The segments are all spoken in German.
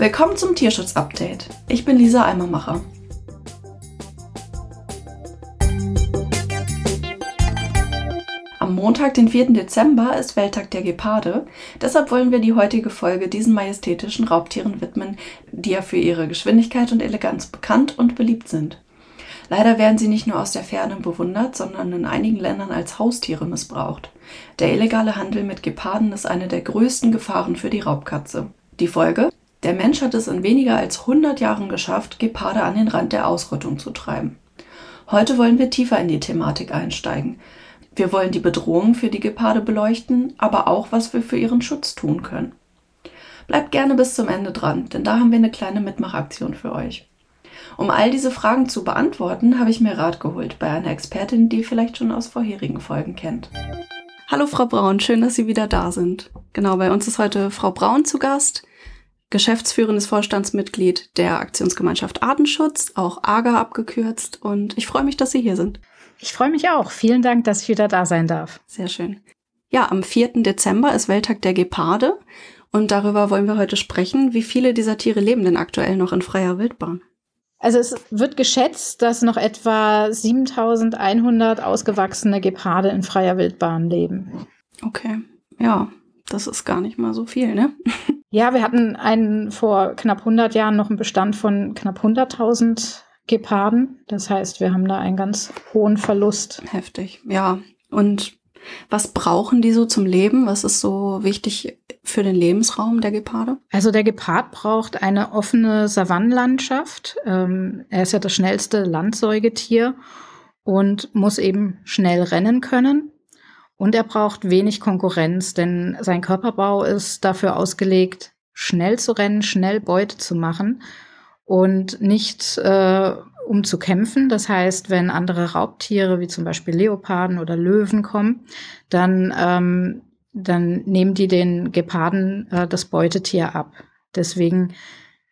Willkommen zum Tierschutz-Update. Ich bin Lisa Eimermacher. Am Montag, den 4. Dezember, ist Welttag der Geparde. Deshalb wollen wir die heutige Folge diesen majestätischen Raubtieren widmen, die ja für ihre Geschwindigkeit und Eleganz bekannt und beliebt sind. Leider werden sie nicht nur aus der Ferne bewundert, sondern in einigen Ländern als Haustiere missbraucht. Der illegale Handel mit Geparden ist eine der größten Gefahren für die Raubkatze. Die Folge? Der Mensch hat es in weniger als 100 Jahren geschafft, Geparde an den Rand der Ausrottung zu treiben. Heute wollen wir tiefer in die Thematik einsteigen. Wir wollen die Bedrohung für die Geparde beleuchten, aber auch, was wir für ihren Schutz tun können. Bleibt gerne bis zum Ende dran, denn da haben wir eine kleine Mitmachaktion für euch. Um all diese Fragen zu beantworten, habe ich mir Rat geholt bei einer Expertin, die ihr vielleicht schon aus vorherigen Folgen kennt. Hallo Frau Braun, schön, dass Sie wieder da sind. Genau, bei uns ist heute Frau Braun zu Gast geschäftsführendes Vorstandsmitglied der Aktionsgemeinschaft Artenschutz, auch AGA abgekürzt. Und ich freue mich, dass Sie hier sind. Ich freue mich auch. Vielen Dank, dass ich wieder da sein darf. Sehr schön. Ja, am 4. Dezember ist Welttag der Geparde. Und darüber wollen wir heute sprechen. Wie viele dieser Tiere leben denn aktuell noch in freier Wildbahn? Also es wird geschätzt, dass noch etwa 7100 ausgewachsene Geparde in freier Wildbahn leben. Okay, ja, das ist gar nicht mal so viel, ne? Ja, wir hatten einen vor knapp 100 Jahren noch einen Bestand von knapp 100.000 Geparden. Das heißt, wir haben da einen ganz hohen Verlust. Heftig, ja. Und was brauchen die so zum Leben? Was ist so wichtig für den Lebensraum der Geparde? Also der Gepard braucht eine offene Savannenlandschaft. Ähm, er ist ja das schnellste Landsäugetier und muss eben schnell rennen können. Und er braucht wenig Konkurrenz, denn sein Körperbau ist dafür ausgelegt, schnell zu rennen, schnell Beute zu machen und nicht äh, um zu kämpfen. Das heißt, wenn andere Raubtiere wie zum Beispiel Leoparden oder Löwen kommen, dann, ähm, dann nehmen die den Geparden äh, das Beutetier ab. Deswegen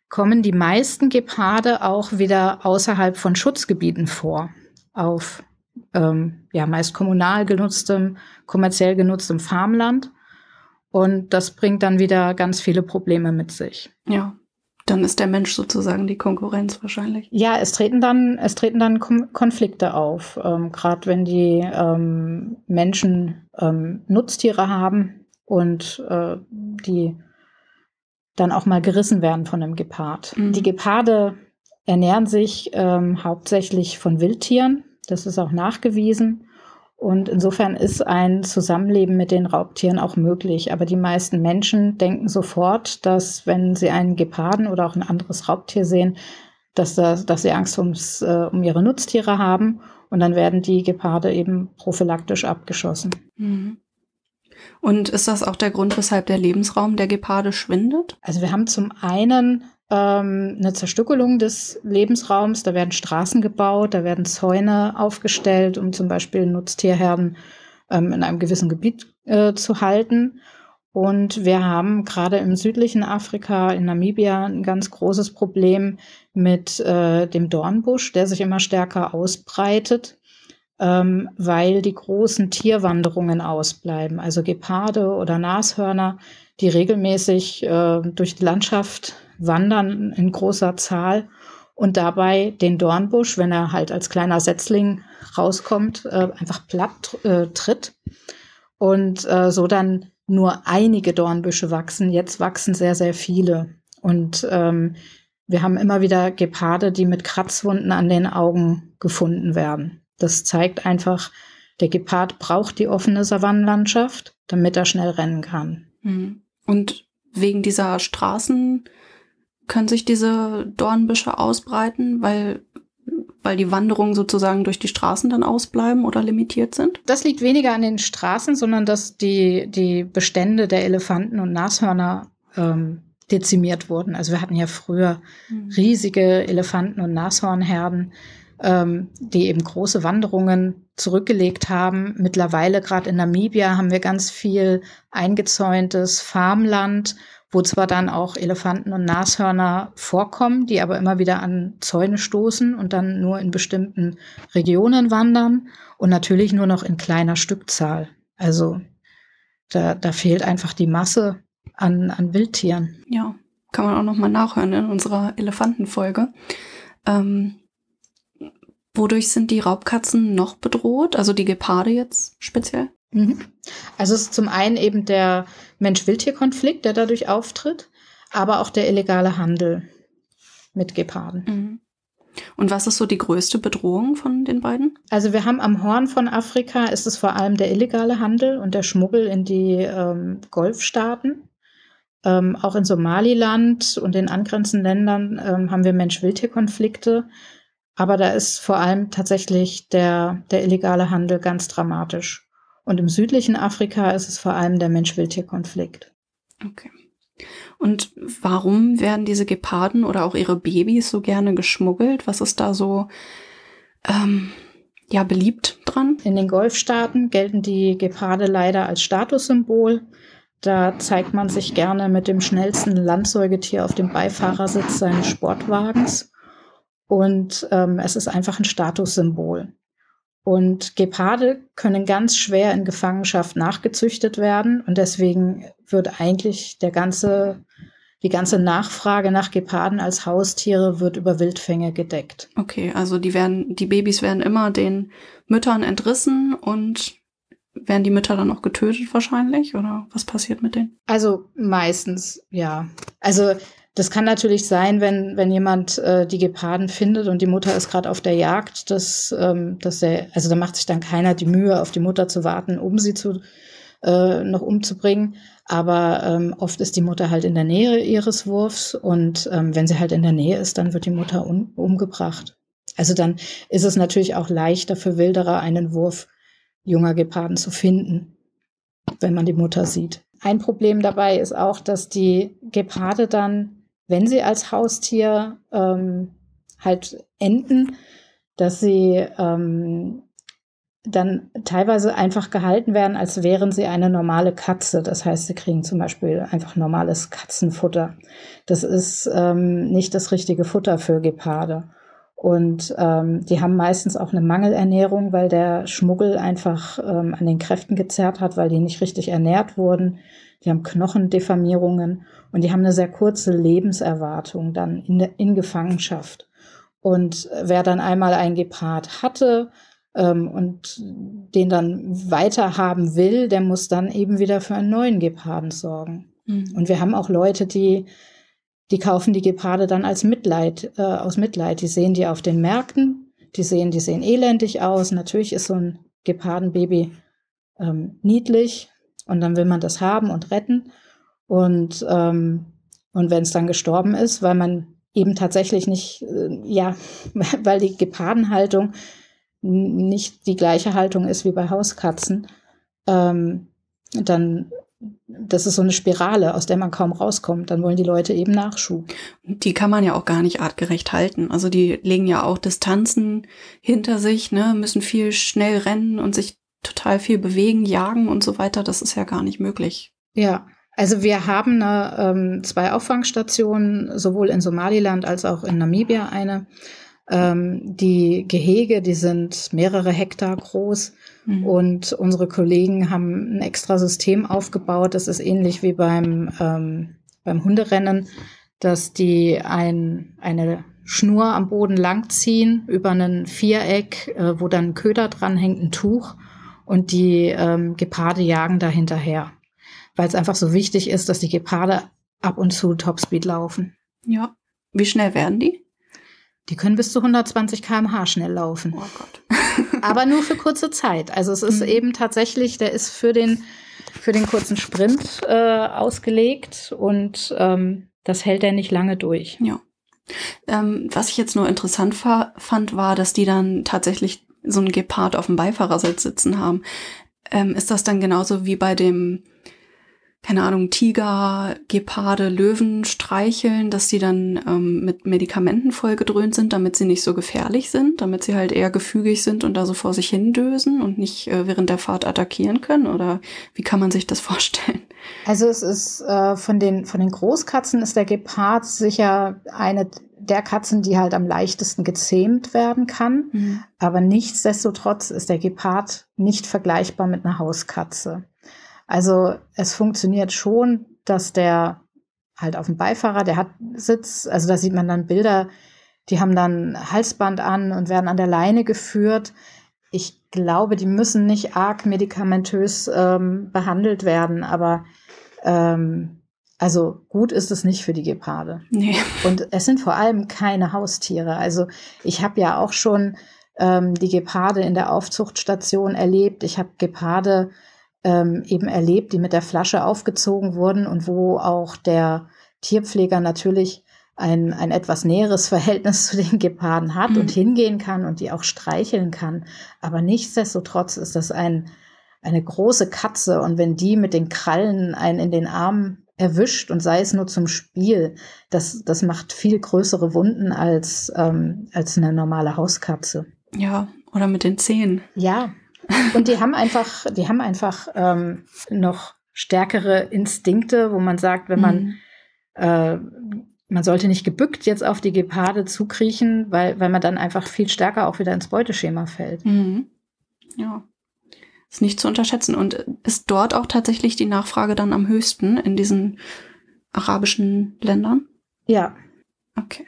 kommen die meisten Geparde auch wieder außerhalb von Schutzgebieten vor, auf ähm, ja meist kommunal genutztem, kommerziell genutztem Farmland. Und das bringt dann wieder ganz viele Probleme mit sich. Ja. Dann ist der Mensch sozusagen die Konkurrenz wahrscheinlich. Ja, es treten dann, es treten dann Konflikte auf. Ähm, Gerade wenn die ähm, Menschen ähm, Nutztiere haben und äh, die dann auch mal gerissen werden von einem Gepard. Mhm. Die Geparde ernähren sich ähm, hauptsächlich von Wildtieren. Das ist auch nachgewiesen. Und insofern ist ein Zusammenleben mit den Raubtieren auch möglich. Aber die meisten Menschen denken sofort, dass wenn sie einen Geparden oder auch ein anderes Raubtier sehen, dass, das, dass sie Angst ums, äh, um ihre Nutztiere haben. Und dann werden die Geparde eben prophylaktisch abgeschossen. Mhm. Und ist das auch der Grund, weshalb der Lebensraum der Geparde schwindet? Also wir haben zum einen ähm, eine Zerstückelung des Lebensraums. Da werden Straßen gebaut, da werden Zäune aufgestellt, um zum Beispiel Nutztierherden ähm, in einem gewissen Gebiet äh, zu halten. Und wir haben gerade im südlichen Afrika, in Namibia, ein ganz großes Problem mit äh, dem Dornbusch, der sich immer stärker ausbreitet, ähm, weil die großen Tierwanderungen ausbleiben. Also Geparde oder Nashörner, die regelmäßig äh, durch die Landschaft wandern in großer Zahl und dabei den Dornbusch, wenn er halt als kleiner Setzling rauskommt, äh, einfach platt äh, tritt und äh, so dann nur einige Dornbüsche wachsen. Jetzt wachsen sehr, sehr viele. Und ähm, wir haben immer wieder Geparde, die mit Kratzwunden an den Augen gefunden werden. Das zeigt einfach, der Gepard braucht die offene Savannenlandschaft, damit er schnell rennen kann. Mhm. Und wegen dieser Straßen können sich diese Dornbüsche ausbreiten, weil weil die Wanderungen sozusagen durch die Straßen dann ausbleiben oder limitiert sind? Das liegt weniger an den Straßen, sondern dass die, die Bestände der Elefanten und Nashörner ähm, dezimiert wurden. Also wir hatten ja früher mhm. riesige Elefanten- und Nashornherden, ähm, die eben große Wanderungen zurückgelegt haben. Mittlerweile, gerade in Namibia, haben wir ganz viel eingezäuntes Farmland wo zwar dann auch Elefanten und Nashörner vorkommen, die aber immer wieder an Zäune stoßen und dann nur in bestimmten Regionen wandern und natürlich nur noch in kleiner Stückzahl. Also da, da fehlt einfach die Masse an, an Wildtieren. Ja. kann man auch noch mal nachhören in unserer Elefantenfolge. Ähm, wodurch sind die Raubkatzen noch bedroht? Also die Geparde jetzt speziell? Mhm. Also es ist zum einen eben der Mensch-Wildtier-Konflikt, der dadurch auftritt, aber auch der illegale Handel mit Geparden. Mhm. Und was ist so die größte Bedrohung von den beiden? Also wir haben am Horn von Afrika ist es vor allem der illegale Handel und der Schmuggel in die ähm, Golfstaaten. Ähm, auch in Somaliland und den angrenzenden Ländern ähm, haben wir Mensch-Wildtier-Konflikte. Aber da ist vor allem tatsächlich der, der illegale Handel ganz dramatisch. Und im südlichen Afrika ist es vor allem der Mensch-Wildtier-Konflikt. Okay. Und warum werden diese Geparden oder auch ihre Babys so gerne geschmuggelt? Was ist da so ähm, ja beliebt dran? In den Golfstaaten gelten die Geparde leider als Statussymbol. Da zeigt man sich gerne mit dem schnellsten Landsäugetier auf dem Beifahrersitz seines Sportwagens. Und ähm, es ist einfach ein Statussymbol. Und Geparde können ganz schwer in Gefangenschaft nachgezüchtet werden. Und deswegen wird eigentlich der ganze, die ganze Nachfrage nach Geparden als Haustiere wird über Wildfänge gedeckt. Okay, also die werden, die Babys werden immer den Müttern entrissen und werden die Mütter dann auch getötet wahrscheinlich? Oder was passiert mit denen? Also meistens, ja. Also das kann natürlich sein, wenn, wenn jemand äh, die Geparden findet und die Mutter ist gerade auf der Jagd, dass, ähm, dass er, also da macht sich dann keiner die Mühe, auf die Mutter zu warten, um sie zu äh, noch umzubringen. Aber ähm, oft ist die Mutter halt in der Nähe ihres Wurfs und ähm, wenn sie halt in der Nähe ist, dann wird die Mutter um, umgebracht. Also dann ist es natürlich auch leichter für Wilderer, einen Wurf junger Geparden zu finden, wenn man die Mutter sieht. Ein Problem dabei ist auch, dass die Geparde dann wenn sie als Haustier ähm, halt enden, dass sie ähm, dann teilweise einfach gehalten werden, als wären sie eine normale Katze. Das heißt, sie kriegen zum Beispiel einfach normales Katzenfutter. Das ist ähm, nicht das richtige Futter für Geparde. Und ähm, die haben meistens auch eine Mangelernährung, weil der Schmuggel einfach ähm, an den Kräften gezerrt hat, weil die nicht richtig ernährt wurden die haben Knochendeformierungen und die haben eine sehr kurze Lebenserwartung dann in, der, in Gefangenschaft. Und wer dann einmal ein Gepard hatte ähm, und den dann weiter haben will, der muss dann eben wieder für einen neuen Geparden sorgen. Mhm. Und wir haben auch Leute, die die kaufen die Geparde dann als Mitleid, äh, aus Mitleid. Die sehen die auf den Märkten, die sehen, die sehen elendig aus. Natürlich ist so ein Gepardenbaby ähm, niedlich, und dann will man das haben und retten. Und, ähm, und wenn es dann gestorben ist, weil man eben tatsächlich nicht, äh, ja, weil die Gepardenhaltung nicht die gleiche Haltung ist wie bei Hauskatzen, ähm, dann das ist so eine Spirale, aus der man kaum rauskommt. Dann wollen die Leute eben Nachschub. Die kann man ja auch gar nicht artgerecht halten. Also die legen ja auch Distanzen hinter sich, ne, müssen viel schnell rennen und sich total viel bewegen, jagen und so weiter, das ist ja gar nicht möglich. Ja, also wir haben eine, ähm, zwei Auffangstationen, sowohl in Somaliland als auch in Namibia eine. Ähm, die Gehege, die sind mehrere Hektar groß mhm. und unsere Kollegen haben ein extra System aufgebaut. Das ist ähnlich wie beim, ähm, beim Hunderennen, dass die ein, eine Schnur am Boden langziehen über einen Viereck, äh, wo dann ein Köder dranhängt, ein Tuch und die ähm, Geparde jagen da hinterher, weil es einfach so wichtig ist, dass die Geparde ab und zu Topspeed laufen. Ja. Wie schnell werden die? Die können bis zu 120 km/h schnell laufen. Oh Gott. Aber nur für kurze Zeit. Also es ist mhm. eben tatsächlich, der ist für den, für den kurzen Sprint äh, ausgelegt und ähm, das hält er nicht lange durch. Ja. Ähm, was ich jetzt nur interessant fand, war, dass die dann tatsächlich so ein Gepard auf dem Beifahrersitz sitzen haben. Ähm, ist das dann genauso wie bei dem, keine Ahnung, Tiger, Geparde, Löwen streicheln, dass die dann ähm, mit Medikamenten vollgedröhnt sind, damit sie nicht so gefährlich sind, damit sie halt eher gefügig sind und da so vor sich hin dösen und nicht äh, während der Fahrt attackieren können? Oder wie kann man sich das vorstellen? Also es ist äh, von den von den Großkatzen ist der Gepard sicher eine der Katzen, die halt am leichtesten gezähmt werden kann. Mhm. Aber nichtsdestotrotz ist der Gepard nicht vergleichbar mit einer Hauskatze. Also es funktioniert schon, dass der halt auf dem Beifahrer, der hat Sitz, also da sieht man dann Bilder, die haben dann Halsband an und werden an der Leine geführt. Ich glaube, die müssen nicht arg medikamentös ähm, behandelt werden, aber ähm, also gut ist es nicht für die Geparde. Nee. Und es sind vor allem keine Haustiere. Also ich habe ja auch schon ähm, die Geparde in der Aufzuchtstation erlebt. Ich habe Geparde ähm, eben erlebt, die mit der Flasche aufgezogen wurden und wo auch der Tierpfleger natürlich ein, ein etwas näheres Verhältnis zu den Geparden hat mhm. und hingehen kann und die auch streicheln kann. Aber nichtsdestotrotz ist das ein, eine große Katze und wenn die mit den Krallen einen in den Arm erwischt und sei es nur zum Spiel, das, das macht viel größere Wunden als, ähm, als eine normale Hauskatze. Ja, oder mit den Zähnen. Ja, und die haben einfach, die haben einfach ähm, noch stärkere Instinkte, wo man sagt, wenn man mhm. äh, man sollte nicht gebückt jetzt auf die Geparde zukriechen, weil, weil man dann einfach viel stärker auch wieder ins Beuteschema fällt. Mhm. Ja. Ist nicht zu unterschätzen. Und ist dort auch tatsächlich die Nachfrage dann am höchsten in diesen arabischen Ländern? Ja. Okay.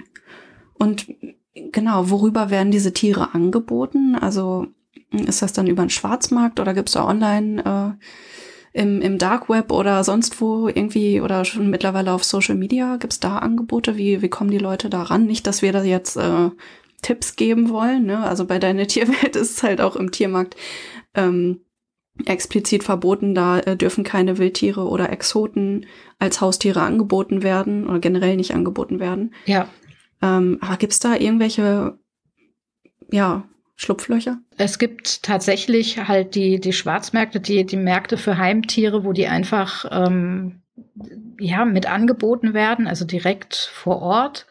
Und genau, worüber werden diese Tiere angeboten? Also ist das dann über den Schwarzmarkt oder gibt es da online äh, im, im Dark Web oder sonst wo irgendwie oder schon mittlerweile auf Social Media? Gibt es da Angebote? Wie, wie kommen die Leute da ran? Nicht, dass wir da jetzt äh, Tipps geben wollen. Ne? Also bei deiner Tierwelt ist es halt auch im Tiermarkt ähm, explizit verboten. Da äh, dürfen keine Wildtiere oder Exoten als Haustiere angeboten werden oder generell nicht angeboten werden. Ja. Ähm, aber gibt es da irgendwelche ja, Schlupflöcher? Es gibt tatsächlich halt die, die Schwarzmärkte, die, die Märkte für Heimtiere, wo die einfach ähm, ja, mit angeboten werden, also direkt vor Ort.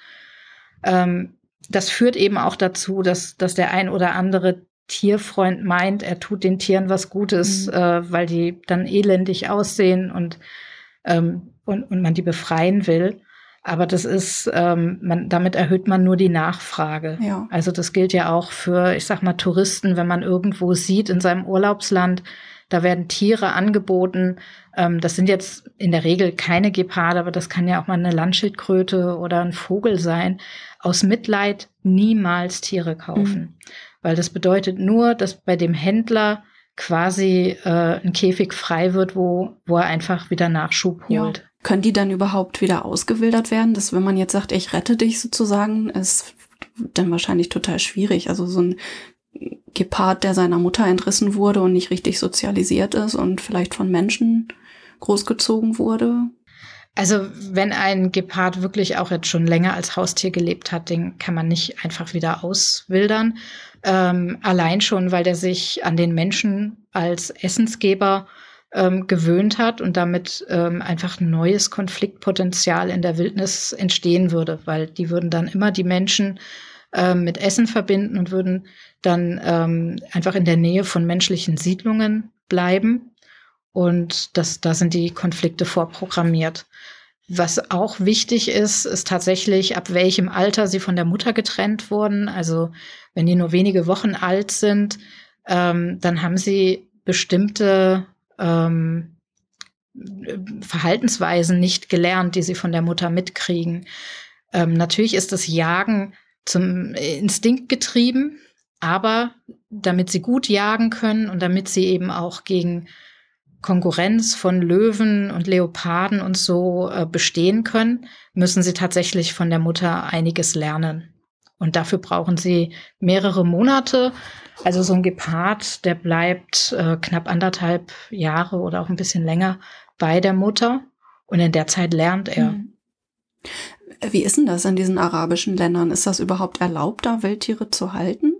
Ähm, das führt eben auch dazu, dass, dass der ein oder andere Tierfreund meint, er tut den Tieren was Gutes, mhm. äh, weil die dann elendig aussehen und, ähm, und, und man die befreien will. Aber das ist, ähm, man, damit erhöht man nur die Nachfrage. Ja. Also das gilt ja auch für, ich sag mal, Touristen, wenn man irgendwo sieht in seinem Urlaubsland, da werden Tiere angeboten. Ähm, das sind jetzt in der Regel keine Geparde, aber das kann ja auch mal eine Landschildkröte oder ein Vogel sein. Aus Mitleid niemals Tiere kaufen. Mhm. Weil das bedeutet nur, dass bei dem Händler quasi äh, ein Käfig frei wird, wo, wo er einfach wieder Nachschub holt. Ja. Können die dann überhaupt wieder ausgewildert werden? Dass wenn man jetzt sagt, ich rette dich sozusagen, ist dann wahrscheinlich total schwierig. Also so ein Gepard, der seiner Mutter entrissen wurde und nicht richtig sozialisiert ist und vielleicht von Menschen großgezogen wurde. Also wenn ein Gepard wirklich auch jetzt schon länger als Haustier gelebt hat, den kann man nicht einfach wieder auswildern. Ähm, allein schon, weil der sich an den Menschen als Essensgeber ähm, gewöhnt hat und damit ähm, einfach neues Konfliktpotenzial in der Wildnis entstehen würde, weil die würden dann immer die Menschen ähm, mit Essen verbinden und würden dann ähm, einfach in der Nähe von menschlichen Siedlungen bleiben. Und das, da sind die Konflikte vorprogrammiert. Was auch wichtig ist, ist tatsächlich, ab welchem Alter sie von der Mutter getrennt wurden. Also wenn die nur wenige Wochen alt sind, ähm, dann haben sie bestimmte ähm, Verhaltensweisen nicht gelernt, die sie von der Mutter mitkriegen. Ähm, natürlich ist das Jagen zum Instinkt getrieben, aber damit sie gut jagen können und damit sie eben auch gegen Konkurrenz von Löwen und Leoparden und so äh, bestehen können, müssen sie tatsächlich von der Mutter einiges lernen. Und dafür brauchen sie mehrere Monate. Also so ein Gepard, der bleibt äh, knapp anderthalb Jahre oder auch ein bisschen länger bei der Mutter. Und in der Zeit lernt er. Mhm. Wie ist denn das in diesen arabischen Ländern? Ist das überhaupt erlaubt, da Wildtiere zu halten?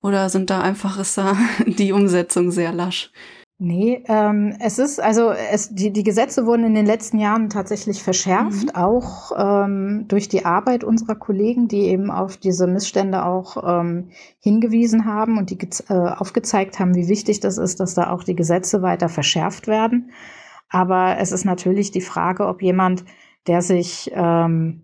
Oder sind da einfach, ist da die Umsetzung sehr lasch? Nee, ähm, es ist, also es, die, die Gesetze wurden in den letzten Jahren tatsächlich verschärft, mhm. auch ähm, durch die Arbeit unserer Kollegen, die eben auf diese Missstände auch ähm, hingewiesen haben und die äh, aufgezeigt haben, wie wichtig das ist, dass da auch die Gesetze weiter verschärft werden. Aber es ist natürlich die Frage, ob jemand, der sich ähm,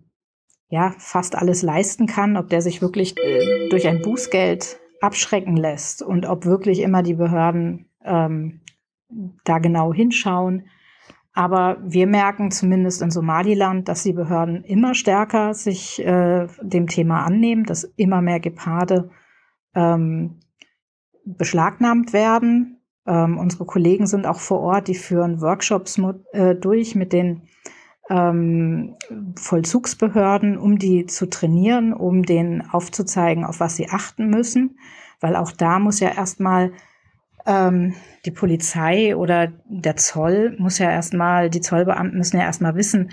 ja fast alles leisten kann, ob der sich wirklich äh, durch ein Bußgeld abschrecken lässt und ob wirklich immer die Behörden ähm, da genau hinschauen. Aber wir merken zumindest in Somaliland, dass die Behörden immer stärker sich äh, dem Thema annehmen, dass immer mehr Geparde ähm, beschlagnahmt werden. Ähm, unsere Kollegen sind auch vor Ort, die führen Workshops äh, durch mit den ähm, Vollzugsbehörden, um die zu trainieren, um denen aufzuzeigen, auf was sie achten müssen. Weil auch da muss ja erstmal ähm, die Polizei oder der Zoll muss ja erstmal, die Zollbeamten müssen ja erstmal wissen,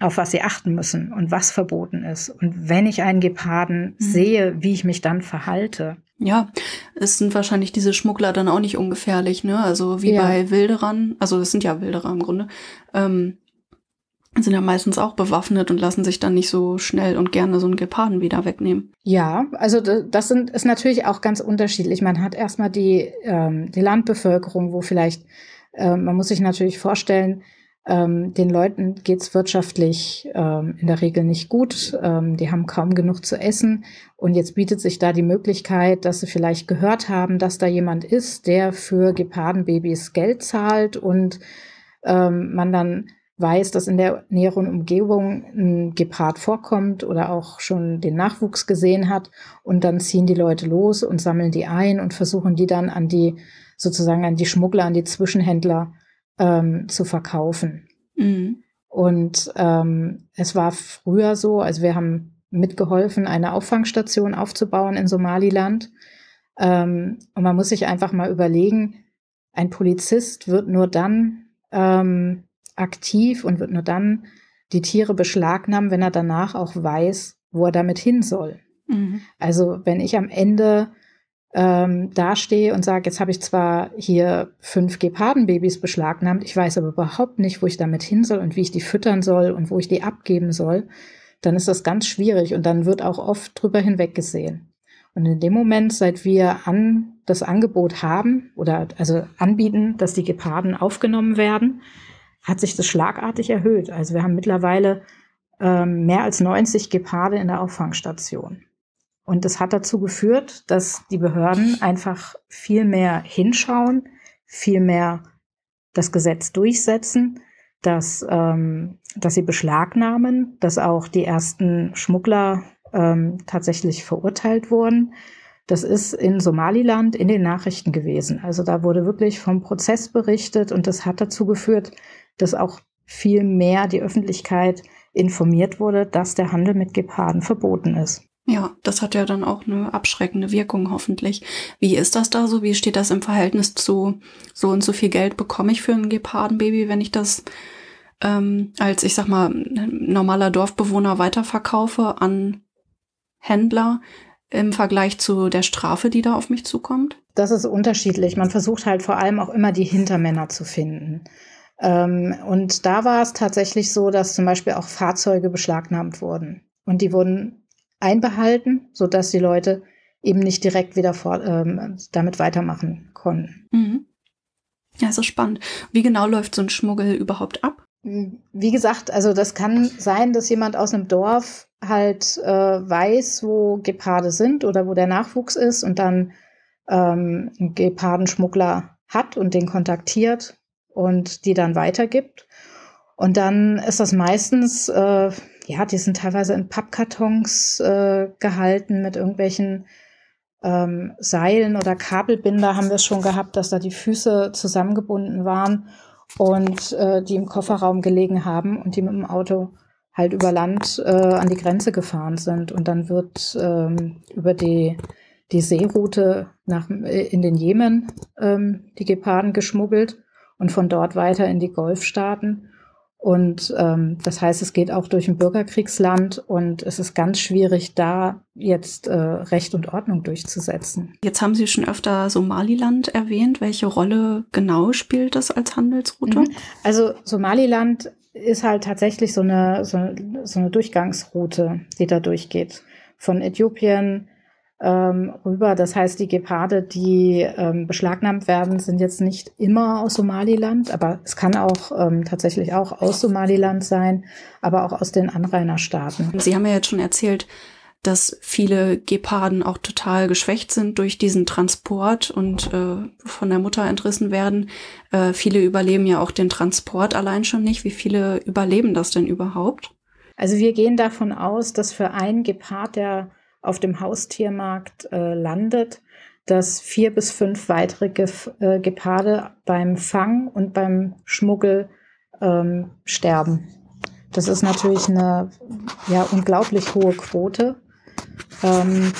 auf was sie achten müssen und was verboten ist. Und wenn ich einen Geparden mhm. sehe, wie ich mich dann verhalte. Ja, es sind wahrscheinlich diese Schmuggler dann auch nicht ungefährlich, ne? Also wie ja. bei Wilderern, also das sind ja Wilderer im Grunde, ähm, sind ja meistens auch bewaffnet und lassen sich dann nicht so schnell und gerne so einen Geparden wieder wegnehmen. Ja, also das sind, ist natürlich auch ganz unterschiedlich. Man hat erstmal die, ähm, die Landbevölkerung, wo vielleicht, äh, man muss sich natürlich vorstellen, ähm, den Leuten geht's wirtschaftlich ähm, in der Regel nicht gut. Ähm, die haben kaum genug zu essen. Und jetzt bietet sich da die Möglichkeit, dass sie vielleicht gehört haben, dass da jemand ist, der für Gepardenbabys Geld zahlt und ähm, man dann weiß, dass in der näheren Umgebung ein Gepard vorkommt oder auch schon den Nachwuchs gesehen hat. Und dann ziehen die Leute los und sammeln die ein und versuchen die dann an die, sozusagen an die Schmuggler, an die Zwischenhändler ähm, zu verkaufen. Mhm. Und ähm, es war früher so, also wir haben mitgeholfen, eine Auffangstation aufzubauen in Somaliland. Ähm, und man muss sich einfach mal überlegen, ein Polizist wird nur dann ähm, aktiv und wird nur dann die Tiere beschlagnahmen, wenn er danach auch weiß, wo er damit hin soll. Mhm. Also wenn ich am Ende ähm, dastehe und sage, jetzt habe ich zwar hier fünf Gepardenbabys beschlagnahmt, ich weiß aber überhaupt nicht, wo ich damit hin soll und wie ich die füttern soll und wo ich die abgeben soll, dann ist das ganz schwierig und dann wird auch oft drüber hinweggesehen. Und in dem Moment, seit wir an das Angebot haben oder also anbieten, dass die Geparden aufgenommen werden, hat sich das schlagartig erhöht. Also wir haben mittlerweile ähm, mehr als 90 Geparde in der Auffangstation. Und das hat dazu geführt, dass die Behörden einfach viel mehr hinschauen, viel mehr das Gesetz durchsetzen, dass, ähm, dass sie beschlagnahmen, dass auch die ersten Schmuggler ähm, tatsächlich verurteilt wurden. Das ist in Somaliland in den Nachrichten gewesen. Also da wurde wirklich vom Prozess berichtet und das hat dazu geführt, dass auch viel mehr die Öffentlichkeit informiert wurde, dass der Handel mit Geparden verboten ist. Ja, das hat ja dann auch eine abschreckende Wirkung hoffentlich. Wie ist das da so? Wie steht das im Verhältnis zu so und so viel Geld bekomme ich für ein Gepardenbaby, wenn ich das ähm, als, ich sag mal, normaler Dorfbewohner weiterverkaufe an Händler im Vergleich zu der Strafe, die da auf mich zukommt? Das ist unterschiedlich. Man versucht halt vor allem auch immer die Hintermänner zu finden. Ähm, und da war es tatsächlich so, dass zum Beispiel auch Fahrzeuge beschlagnahmt wurden. Und die wurden einbehalten, sodass die Leute eben nicht direkt wieder vor, ähm, damit weitermachen konnten. Mhm. Ja, so spannend. Wie genau läuft so ein Schmuggel überhaupt ab? Wie gesagt, also das kann sein, dass jemand aus einem Dorf halt äh, weiß, wo Geparde sind oder wo der Nachwuchs ist und dann ähm, einen Gepardenschmuggler hat und den kontaktiert und die dann weitergibt. Und dann ist das meistens, äh, ja, die sind teilweise in Pappkartons äh, gehalten mit irgendwelchen ähm, Seilen oder Kabelbinder haben wir schon gehabt, dass da die Füße zusammengebunden waren und äh, die im Kofferraum gelegen haben und die mit dem Auto halt über Land äh, an die Grenze gefahren sind. Und dann wird ähm, über die, die Seeroute nach, äh, in den Jemen ähm, die Geparden geschmuggelt und von dort weiter in die Golfstaaten. Und ähm, das heißt, es geht auch durch ein Bürgerkriegsland und es ist ganz schwierig, da jetzt äh, Recht und Ordnung durchzusetzen. Jetzt haben Sie schon öfter Somaliland erwähnt. Welche Rolle genau spielt das als Handelsroute? Mhm. Also Somaliland ist halt tatsächlich so eine, so, so eine Durchgangsroute, die da durchgeht. Von Äthiopien ähm, rüber. Das heißt, die Geparde, die ähm, beschlagnahmt werden, sind jetzt nicht immer aus Somaliland, aber es kann auch ähm, tatsächlich auch aus Somaliland sein, aber auch aus den Anrainerstaaten. Sie haben ja jetzt schon erzählt, dass viele Geparden auch total geschwächt sind durch diesen Transport und äh, von der Mutter entrissen werden. Äh, viele überleben ja auch den Transport allein schon nicht. Wie viele überleben das denn überhaupt? Also wir gehen davon aus, dass für einen Gepard, der auf dem Haustiermarkt äh, landet, dass vier bis fünf weitere Gef äh, Geparde beim Fang und beim Schmuggel ähm, sterben. Das ist natürlich eine ja, unglaublich hohe Quote. Ähm,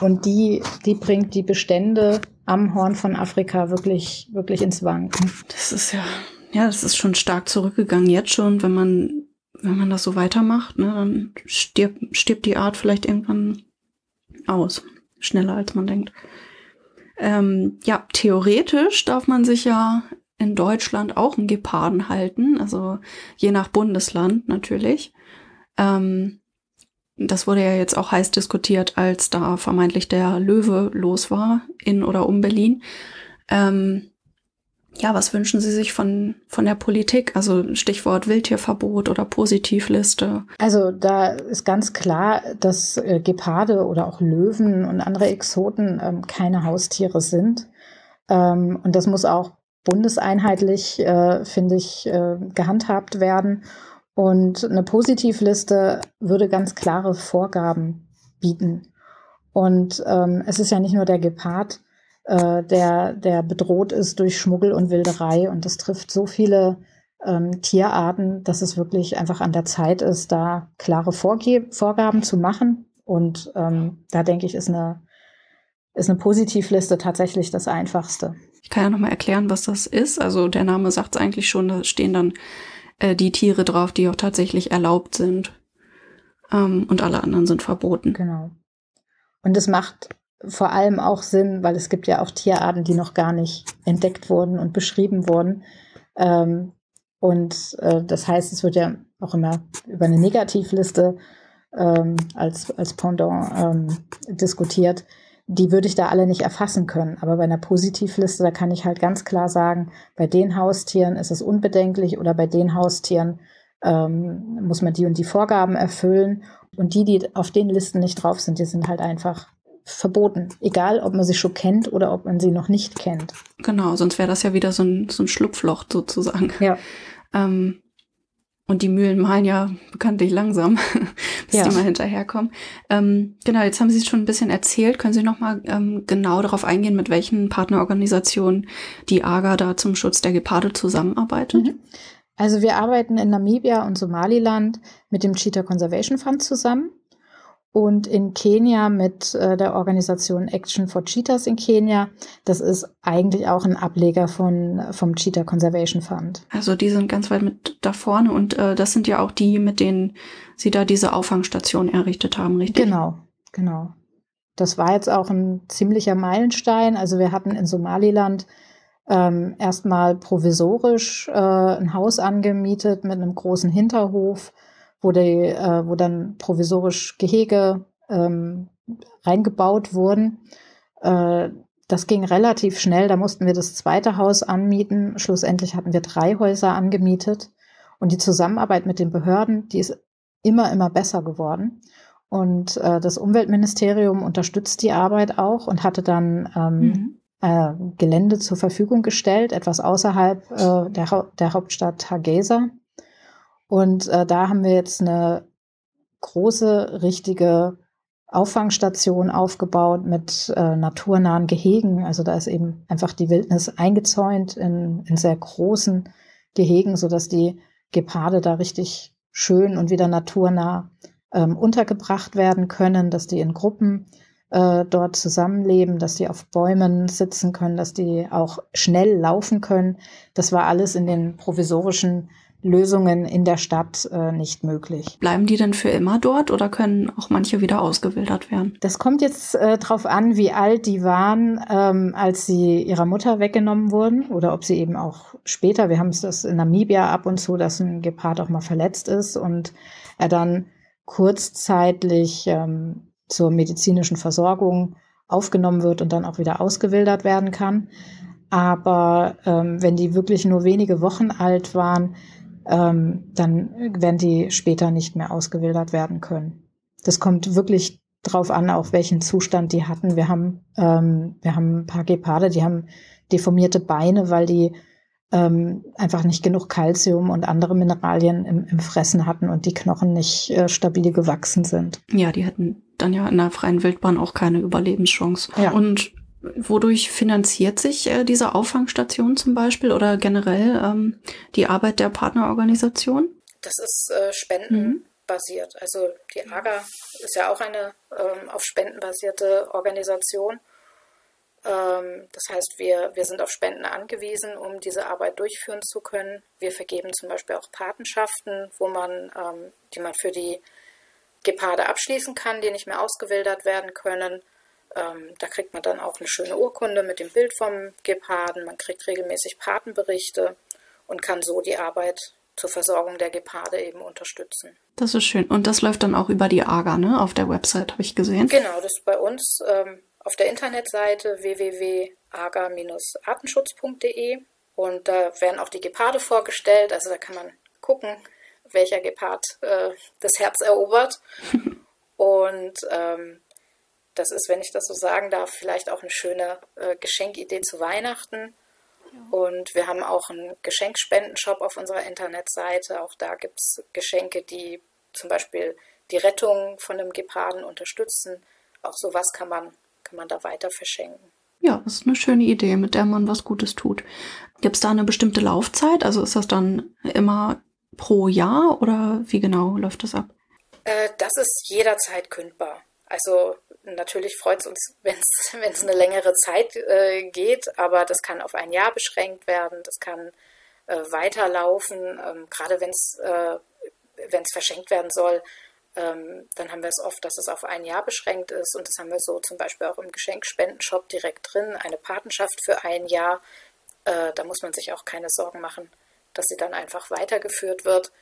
und die, die bringt die Bestände am Horn von Afrika wirklich, wirklich ins Wanken. Das ist ja, ja, das ist schon stark zurückgegangen jetzt schon, wenn man, wenn man das so weitermacht, ne, dann stirbt, stirbt die Art vielleicht irgendwann aus. Schneller als man denkt. Ähm, ja, theoretisch darf man sich ja in Deutschland auch einen Geparden halten, also je nach Bundesland natürlich. Ähm, das wurde ja jetzt auch heiß diskutiert, als da vermeintlich der Löwe los war in oder um Berlin. Ähm, ja, was wünschen Sie sich von, von der Politik? Also Stichwort Wildtierverbot oder Positivliste. Also da ist ganz klar, dass äh, Geparde oder auch Löwen und andere Exoten ähm, keine Haustiere sind. Ähm, und das muss auch bundeseinheitlich, äh, finde ich, äh, gehandhabt werden. Und eine Positivliste würde ganz klare Vorgaben bieten. Und ähm, es ist ja nicht nur der Gepard, äh, der, der bedroht ist durch Schmuggel und Wilderei. Und das trifft so viele ähm, Tierarten, dass es wirklich einfach an der Zeit ist, da klare Vorge Vorgaben zu machen. Und ähm, da denke ich, ist eine, ist eine Positivliste tatsächlich das Einfachste. Ich kann ja nochmal erklären, was das ist. Also der Name sagt es eigentlich schon, da stehen dann äh, die Tiere drauf, die auch tatsächlich erlaubt sind. Ähm, und alle anderen sind verboten. Genau. Und es macht vor allem auch Sinn, weil es gibt ja auch Tierarten, die noch gar nicht entdeckt wurden und beschrieben wurden. Ähm, und äh, das heißt, es wird ja auch immer über eine Negativliste ähm, als, als Pendant ähm, diskutiert die würde ich da alle nicht erfassen können. Aber bei einer Positivliste, da kann ich halt ganz klar sagen, bei den Haustieren ist es unbedenklich oder bei den Haustieren ähm, muss man die und die Vorgaben erfüllen. Und die, die auf den Listen nicht drauf sind, die sind halt einfach verboten. Egal, ob man sie schon kennt oder ob man sie noch nicht kennt. Genau, sonst wäre das ja wieder so ein, so ein Schlupfloch sozusagen. Ja. Ähm, und die Mühlen malen ja bekanntlich langsam, bis ja. die mal hinterherkommen. Ähm, genau, jetzt haben Sie es schon ein bisschen erzählt. Können Sie noch mal ähm, genau darauf eingehen, mit welchen Partnerorganisationen die AGA da zum Schutz der Geparde zusammenarbeitet? Mhm. Also wir arbeiten in Namibia und Somaliland mit dem Cheetah Conservation Fund zusammen und in Kenia mit äh, der Organisation Action for Cheetahs in Kenia. Das ist eigentlich auch ein Ableger von, vom Cheetah Conservation Fund. Also die sind ganz weit mit da vorne und äh, das sind ja auch die, mit denen Sie da diese Auffangstation errichtet haben, richtig? Genau, genau. Das war jetzt auch ein ziemlicher Meilenstein. Also wir hatten in Somaliland ähm, erstmal provisorisch äh, ein Haus angemietet mit einem großen Hinterhof wo, die, äh, wo dann provisorisch Gehege ähm, reingebaut wurden. Äh, das ging relativ schnell. Da mussten wir das zweite Haus anmieten. Schlussendlich hatten wir drei Häuser angemietet. Und die Zusammenarbeit mit den Behörden, die ist immer, immer besser geworden. Und äh, das Umweltministerium unterstützt die Arbeit auch und hatte dann ähm, mhm. äh, Gelände zur Verfügung gestellt, etwas außerhalb äh, der, ha der Hauptstadt Hargeisa. Und äh, da haben wir jetzt eine große, richtige Auffangstation aufgebaut mit äh, naturnahen Gehegen. Also da ist eben einfach die Wildnis eingezäunt in, in sehr großen Gehegen, sodass die Geparde da richtig schön und wieder naturnah ähm, untergebracht werden können, dass die in Gruppen äh, dort zusammenleben, dass die auf Bäumen sitzen können, dass die auch schnell laufen können. Das war alles in den provisorischen Lösungen in der Stadt äh, nicht möglich. Bleiben die denn für immer dort oder können auch manche wieder ausgewildert werden? Das kommt jetzt äh, darauf an, wie alt die waren, ähm, als sie ihrer Mutter weggenommen wurden oder ob sie eben auch später, wir haben es das in Namibia ab und zu, dass ein Gepard auch mal verletzt ist und er dann kurzzeitig ähm, zur medizinischen Versorgung aufgenommen wird und dann auch wieder ausgewildert werden kann. Aber ähm, wenn die wirklich nur wenige Wochen alt waren, ähm, dann werden die später nicht mehr ausgewildert werden können. das kommt wirklich drauf an, auf welchen Zustand die hatten. Wir haben, ähm, wir haben ein paar Geparde, die haben deformierte Beine, weil die ähm, einfach nicht genug Kalzium und andere Mineralien im, im Fressen hatten und die Knochen nicht äh, stabil gewachsen sind. Ja, die hätten dann ja in der freien Wildbahn auch keine Überlebenschance. Ja. Und wodurch finanziert sich äh, diese Auffangstation zum Beispiel oder generell ähm, die Arbeit der Partnerorganisation? Das ist äh, spendenbasiert. Mhm. Also die AGA ist ja auch eine ähm, auf Spenden basierte Organisation. Ähm, das heißt, wir, wir sind auf Spenden angewiesen, um diese Arbeit durchführen zu können. Wir vergeben zum Beispiel auch Patenschaften, wo man, ähm, die man für die Geparde abschließen kann, die nicht mehr ausgewildert werden können. Ähm, da kriegt man dann auch eine schöne Urkunde mit dem Bild vom Geparden. Man kriegt regelmäßig Patenberichte und kann so die Arbeit zur Versorgung der Geparde eben unterstützen. Das ist schön. Und das läuft dann auch über die AGA, ne? Auf der Website habe ich gesehen. Genau, das ist bei uns ähm, auf der Internetseite www.aga-artenschutz.de und da werden auch die Geparde vorgestellt. Also da kann man gucken, welcher Gepard äh, das Herz erobert. und ähm, das ist, wenn ich das so sagen darf, vielleicht auch eine schöne äh, Geschenkidee zu Weihnachten. Ja. Und wir haben auch einen Geschenkspendenshop auf unserer Internetseite. Auch da gibt es Geschenke, die zum Beispiel die Rettung von einem Geparden unterstützen. Auch sowas kann man kann man da weiter verschenken. Ja, das ist eine schöne Idee, mit der man was Gutes tut. Gibt es da eine bestimmte Laufzeit? Also ist das dann immer pro Jahr oder wie genau läuft das ab? Äh, das ist jederzeit kündbar. Also natürlich freut es uns, wenn es eine längere Zeit äh, geht, aber das kann auf ein Jahr beschränkt werden, das kann äh, weiterlaufen, ähm, gerade wenn es äh, verschenkt werden soll, ähm, dann haben wir es oft, dass es auf ein Jahr beschränkt ist. Und das haben wir so zum Beispiel auch im Geschenkspendenshop direkt drin, eine Patenschaft für ein Jahr. Äh, da muss man sich auch keine Sorgen machen, dass sie dann einfach weitergeführt wird.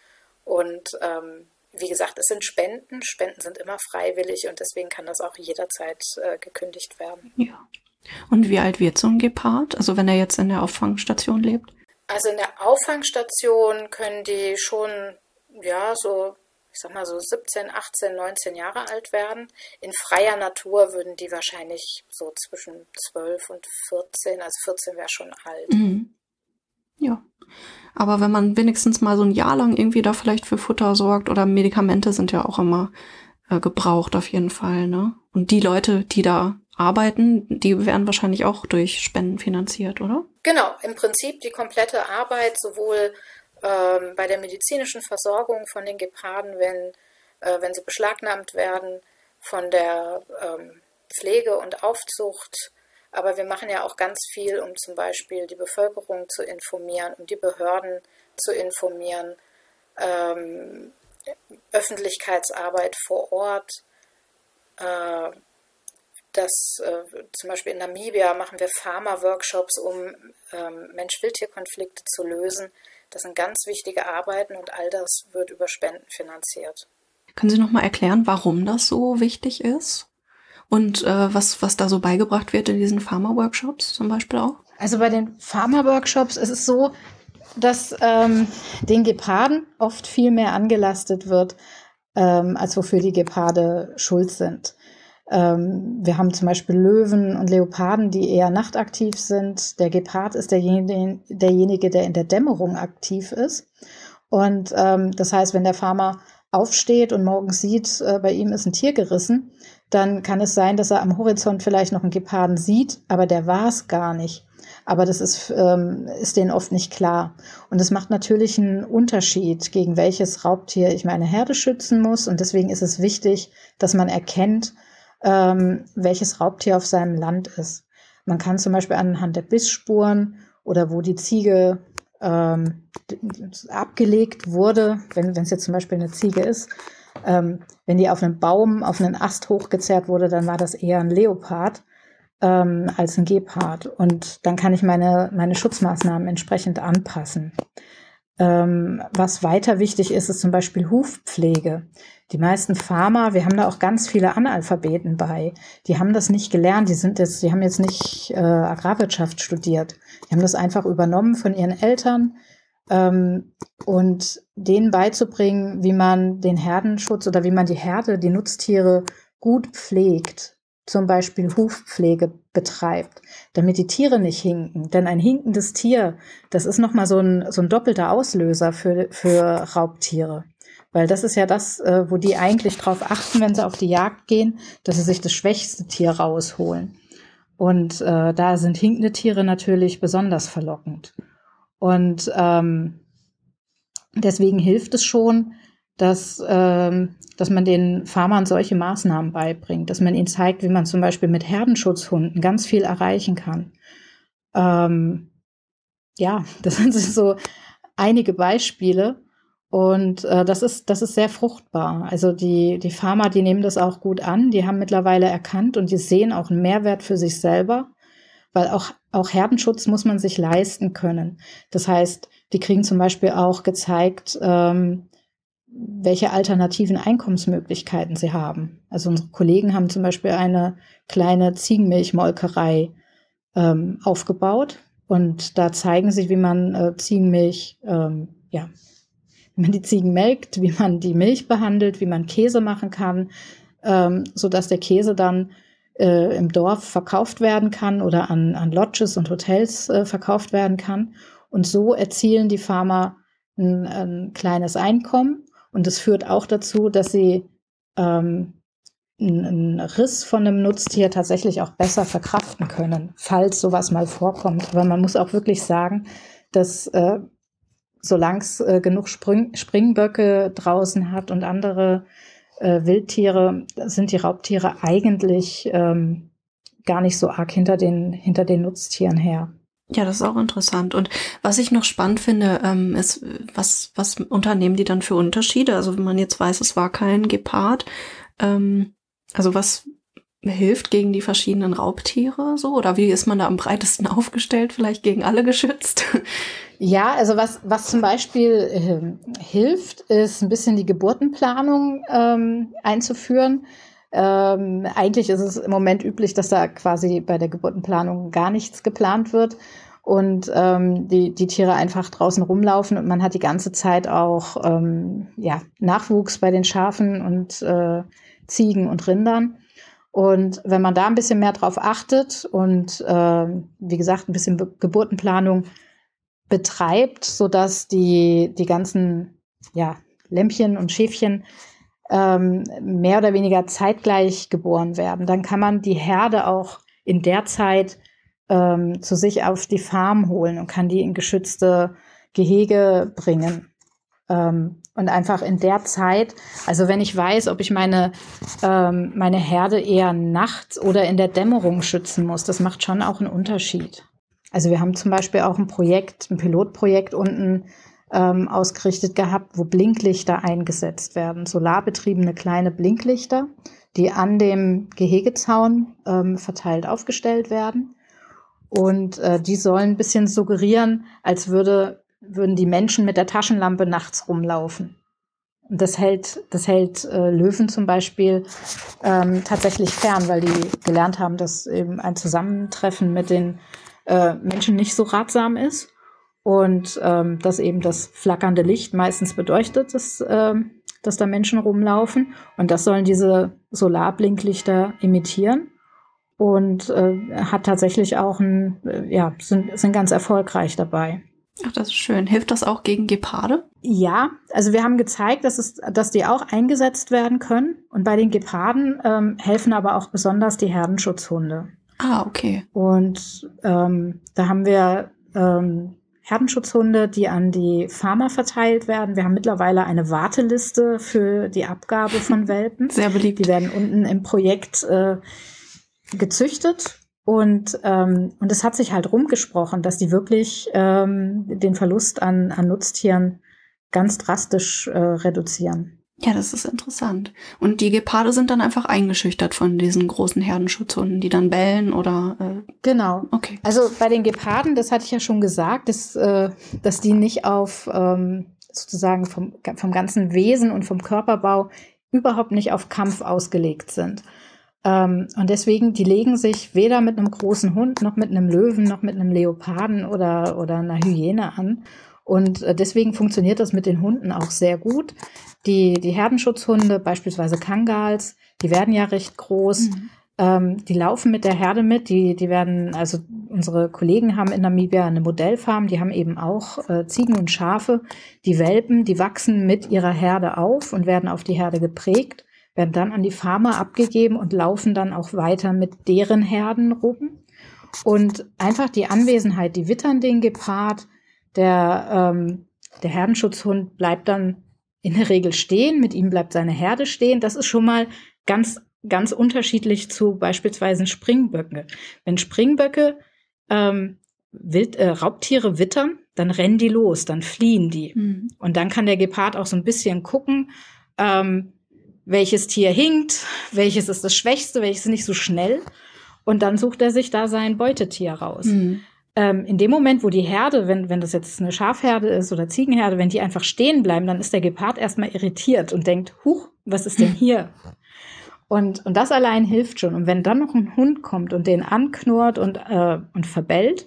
Und ähm, wie gesagt, es sind Spenden. Spenden sind immer freiwillig und deswegen kann das auch jederzeit äh, gekündigt werden. Ja. Und wie alt wird so ein Gepard? Also wenn er jetzt in der Auffangstation lebt? Also in der Auffangstation können die schon, ja, so ich sag mal so 17, 18, 19 Jahre alt werden. In freier Natur würden die wahrscheinlich so zwischen 12 und 14, also 14 wäre schon alt. Mhm. Ja. Aber wenn man wenigstens mal so ein Jahr lang irgendwie da vielleicht für Futter sorgt oder Medikamente sind ja auch immer äh, gebraucht auf jeden Fall, ne? Und die Leute, die da arbeiten, die werden wahrscheinlich auch durch Spenden finanziert, oder? Genau, im Prinzip die komplette Arbeit, sowohl ähm, bei der medizinischen Versorgung von den Geparden, wenn, äh, wenn sie beschlagnahmt werden, von der ähm, Pflege und Aufzucht. Aber wir machen ja auch ganz viel, um zum Beispiel die Bevölkerung zu informieren, um die Behörden zu informieren, ähm, Öffentlichkeitsarbeit vor Ort. Äh, das, äh, zum Beispiel in Namibia machen wir Pharma-Workshops, um ähm, Mensch-Wildtier-Konflikte zu lösen. Das sind ganz wichtige Arbeiten und all das wird über Spenden finanziert. Können Sie noch mal erklären, warum das so wichtig ist? Und äh, was, was da so beigebracht wird in diesen Pharma-Workshops zum Beispiel auch? Also bei den Pharma-Workshops ist es so, dass ähm, den Geparden oft viel mehr angelastet wird, ähm, als wofür die Geparde schuld sind. Ähm, wir haben zum Beispiel Löwen und Leoparden, die eher nachtaktiv sind. Der Gepard ist derjenige, derjenige der in der Dämmerung aktiv ist. Und ähm, das heißt, wenn der Farmer aufsteht und morgens sieht, äh, bei ihm ist ein Tier gerissen, dann kann es sein, dass er am Horizont vielleicht noch einen Geparden sieht, aber der war es gar nicht. Aber das ist, ähm, ist denen oft nicht klar. Und es macht natürlich einen Unterschied, gegen welches Raubtier ich meine Herde schützen muss. Und deswegen ist es wichtig, dass man erkennt, ähm, welches Raubtier auf seinem Land ist. Man kann zum Beispiel anhand der Bissspuren oder wo die Ziege ähm, abgelegt wurde, wenn es jetzt zum Beispiel eine Ziege ist, ähm, wenn die auf einem Baum, auf einen Ast hochgezerrt wurde, dann war das eher ein Leopard ähm, als ein Gepard. Und dann kann ich meine, meine Schutzmaßnahmen entsprechend anpassen. Ähm, was weiter wichtig ist, ist zum Beispiel Hufpflege. Die meisten Farmer, wir haben da auch ganz viele Analphabeten bei, die haben das nicht gelernt, die sind jetzt, die haben jetzt nicht äh, Agrarwirtschaft studiert. Die haben das einfach übernommen von ihren Eltern. Ähm, und denen beizubringen, wie man den Herdenschutz oder wie man die Herde, die Nutztiere gut pflegt, zum Beispiel Hufpflege betreibt, damit die Tiere nicht hinken. Denn ein hinkendes Tier, das ist nochmal so ein, so ein doppelter Auslöser für, für Raubtiere. Weil das ist ja das, äh, wo die eigentlich drauf achten, wenn sie auf die Jagd gehen, dass sie sich das schwächste Tier rausholen. Und äh, da sind hinkende Tiere natürlich besonders verlockend. Und ähm, deswegen hilft es schon, dass, ähm, dass man den Farmern solche Maßnahmen beibringt, dass man ihnen zeigt, wie man zum Beispiel mit Herdenschutzhunden ganz viel erreichen kann. Ähm, ja, das sind so einige Beispiele. Und äh, das ist, das ist sehr fruchtbar. Also die, die Farmer, die nehmen das auch gut an, die haben mittlerweile erkannt und die sehen auch einen Mehrwert für sich selber, weil auch, auch Herdenschutz muss man sich leisten können. Das heißt, die kriegen zum Beispiel auch gezeigt, ähm, welche alternativen Einkommensmöglichkeiten sie haben. Also unsere Kollegen haben zum Beispiel eine kleine Ziegenmilchmolkerei ähm, aufgebaut und da zeigen sie, wie man äh, Ziegenmilch, ähm, ja, wie man die Ziegen melkt, wie man die Milch behandelt, wie man Käse machen kann, ähm, so der Käse dann äh, im Dorf verkauft werden kann oder an, an Lodges und Hotels äh, verkauft werden kann. Und so erzielen die Farmer ein, ein kleines Einkommen und es führt auch dazu, dass sie ähm, einen Riss von einem Nutztier tatsächlich auch besser verkraften können, falls sowas mal vorkommt. Aber man muss auch wirklich sagen, dass äh, solange es äh, genug Spring Springböcke draußen hat und andere äh, Wildtiere, sind die Raubtiere eigentlich ähm, gar nicht so arg hinter den, hinter den Nutztieren her. Ja, das ist auch interessant. Und was ich noch spannend finde, ähm, ist, was, was unternehmen die dann für Unterschiede? Also wenn man jetzt weiß, es war kein Gepard, ähm, also was hilft gegen die verschiedenen Raubtiere so? Oder wie ist man da am breitesten aufgestellt? Vielleicht gegen alle geschützt? Ja, also was, was zum Beispiel äh, hilft, ist ein bisschen die Geburtenplanung ähm, einzuführen. Ähm, eigentlich ist es im Moment üblich, dass da quasi bei der Geburtenplanung gar nichts geplant wird und ähm, die, die Tiere einfach draußen rumlaufen und man hat die ganze Zeit auch ähm, ja, Nachwuchs bei den Schafen und äh, Ziegen und Rindern. Und wenn man da ein bisschen mehr drauf achtet und äh, wie gesagt ein bisschen Be Geburtenplanung betreibt, sodass die, die ganzen ja, Lämpchen und Schäfchen ähm, mehr oder weniger zeitgleich geboren werden. Dann kann man die Herde auch in der Zeit ähm, zu sich auf die Farm holen und kann die in geschützte Gehege bringen. Ähm, und einfach in der Zeit, also wenn ich weiß, ob ich meine, ähm, meine Herde eher nachts oder in der Dämmerung schützen muss, das macht schon auch einen Unterschied. Also wir haben zum Beispiel auch ein Projekt, ein Pilotprojekt unten ähm, ausgerichtet gehabt, wo Blinklichter eingesetzt werden, solarbetriebene kleine Blinklichter, die an dem Gehegezaun ähm, verteilt aufgestellt werden. Und äh, die sollen ein bisschen suggerieren, als würde, würden die Menschen mit der Taschenlampe nachts rumlaufen. Und das hält, das hält äh, Löwen zum Beispiel ähm, tatsächlich fern, weil die gelernt haben, dass eben ein Zusammentreffen mit den äh, Menschen nicht so ratsam ist. Und ähm, dass eben das flackernde Licht meistens bedeutet, dass, ähm, dass da Menschen rumlaufen. Und das sollen diese Solarblinklichter imitieren. Und äh, hat tatsächlich auch ein, äh, ja, sind, sind ganz erfolgreich dabei. Ach, das ist schön. Hilft das auch gegen Geparde? Ja, also wir haben gezeigt, dass, es, dass die auch eingesetzt werden können. Und bei den Geparden ähm, helfen aber auch besonders die Herdenschutzhunde. Ah, okay. Und ähm, da haben wir ähm, Herdenschutzhunde, die an die Farmer verteilt werden. Wir haben mittlerweile eine Warteliste für die Abgabe von Welpen. Sehr beliebt. Die werden unten im Projekt äh, gezüchtet. Und, ähm, und es hat sich halt rumgesprochen, dass die wirklich ähm, den Verlust an, an Nutztieren ganz drastisch äh, reduzieren. Ja, das ist interessant. Und die Geparde sind dann einfach eingeschüchtert von diesen großen Herdenschutzhunden, die dann bellen oder. Äh genau. Okay. Also bei den Geparden, das hatte ich ja schon gesagt, dass, äh, dass die nicht auf ähm, sozusagen vom, vom ganzen Wesen und vom Körperbau überhaupt nicht auf Kampf ausgelegt sind. Ähm, und deswegen, die legen sich weder mit einem großen Hund noch mit einem Löwen noch mit einem Leoparden oder, oder einer Hyäne an. Und äh, deswegen funktioniert das mit den Hunden auch sehr gut. Die, die Herdenschutzhunde, beispielsweise Kangals, die werden ja recht groß. Mhm. Ähm, die laufen mit der Herde mit. Die, die werden, also unsere Kollegen haben in Namibia eine Modellfarm. Die haben eben auch äh, Ziegen und Schafe. Die Welpen, die wachsen mit ihrer Herde auf und werden auf die Herde geprägt, werden dann an die Farmer abgegeben und laufen dann auch weiter mit deren Herden rum. Und einfach die Anwesenheit, die wittern den Gepard. Der, ähm, der Herdenschutzhund bleibt dann in der Regel stehen, mit ihm bleibt seine Herde stehen. Das ist schon mal ganz ganz unterschiedlich zu beispielsweise Springböcke. Wenn Springböcke ähm, Wild, äh, Raubtiere wittern, dann rennen die los, dann fliehen die. Mhm. Und dann kann der Gepard auch so ein bisschen gucken, ähm, welches Tier hinkt, welches ist das Schwächste, welches ist nicht so schnell. Und dann sucht er sich da sein Beutetier raus. Mhm. Ähm, in dem Moment, wo die Herde, wenn, wenn das jetzt eine Schafherde ist oder Ziegenherde, wenn die einfach stehen bleiben, dann ist der Gepard erstmal irritiert und denkt, huch, was ist denn hier? Und, und das allein hilft schon. Und wenn dann noch ein Hund kommt und den anknurrt und, äh, und verbellt,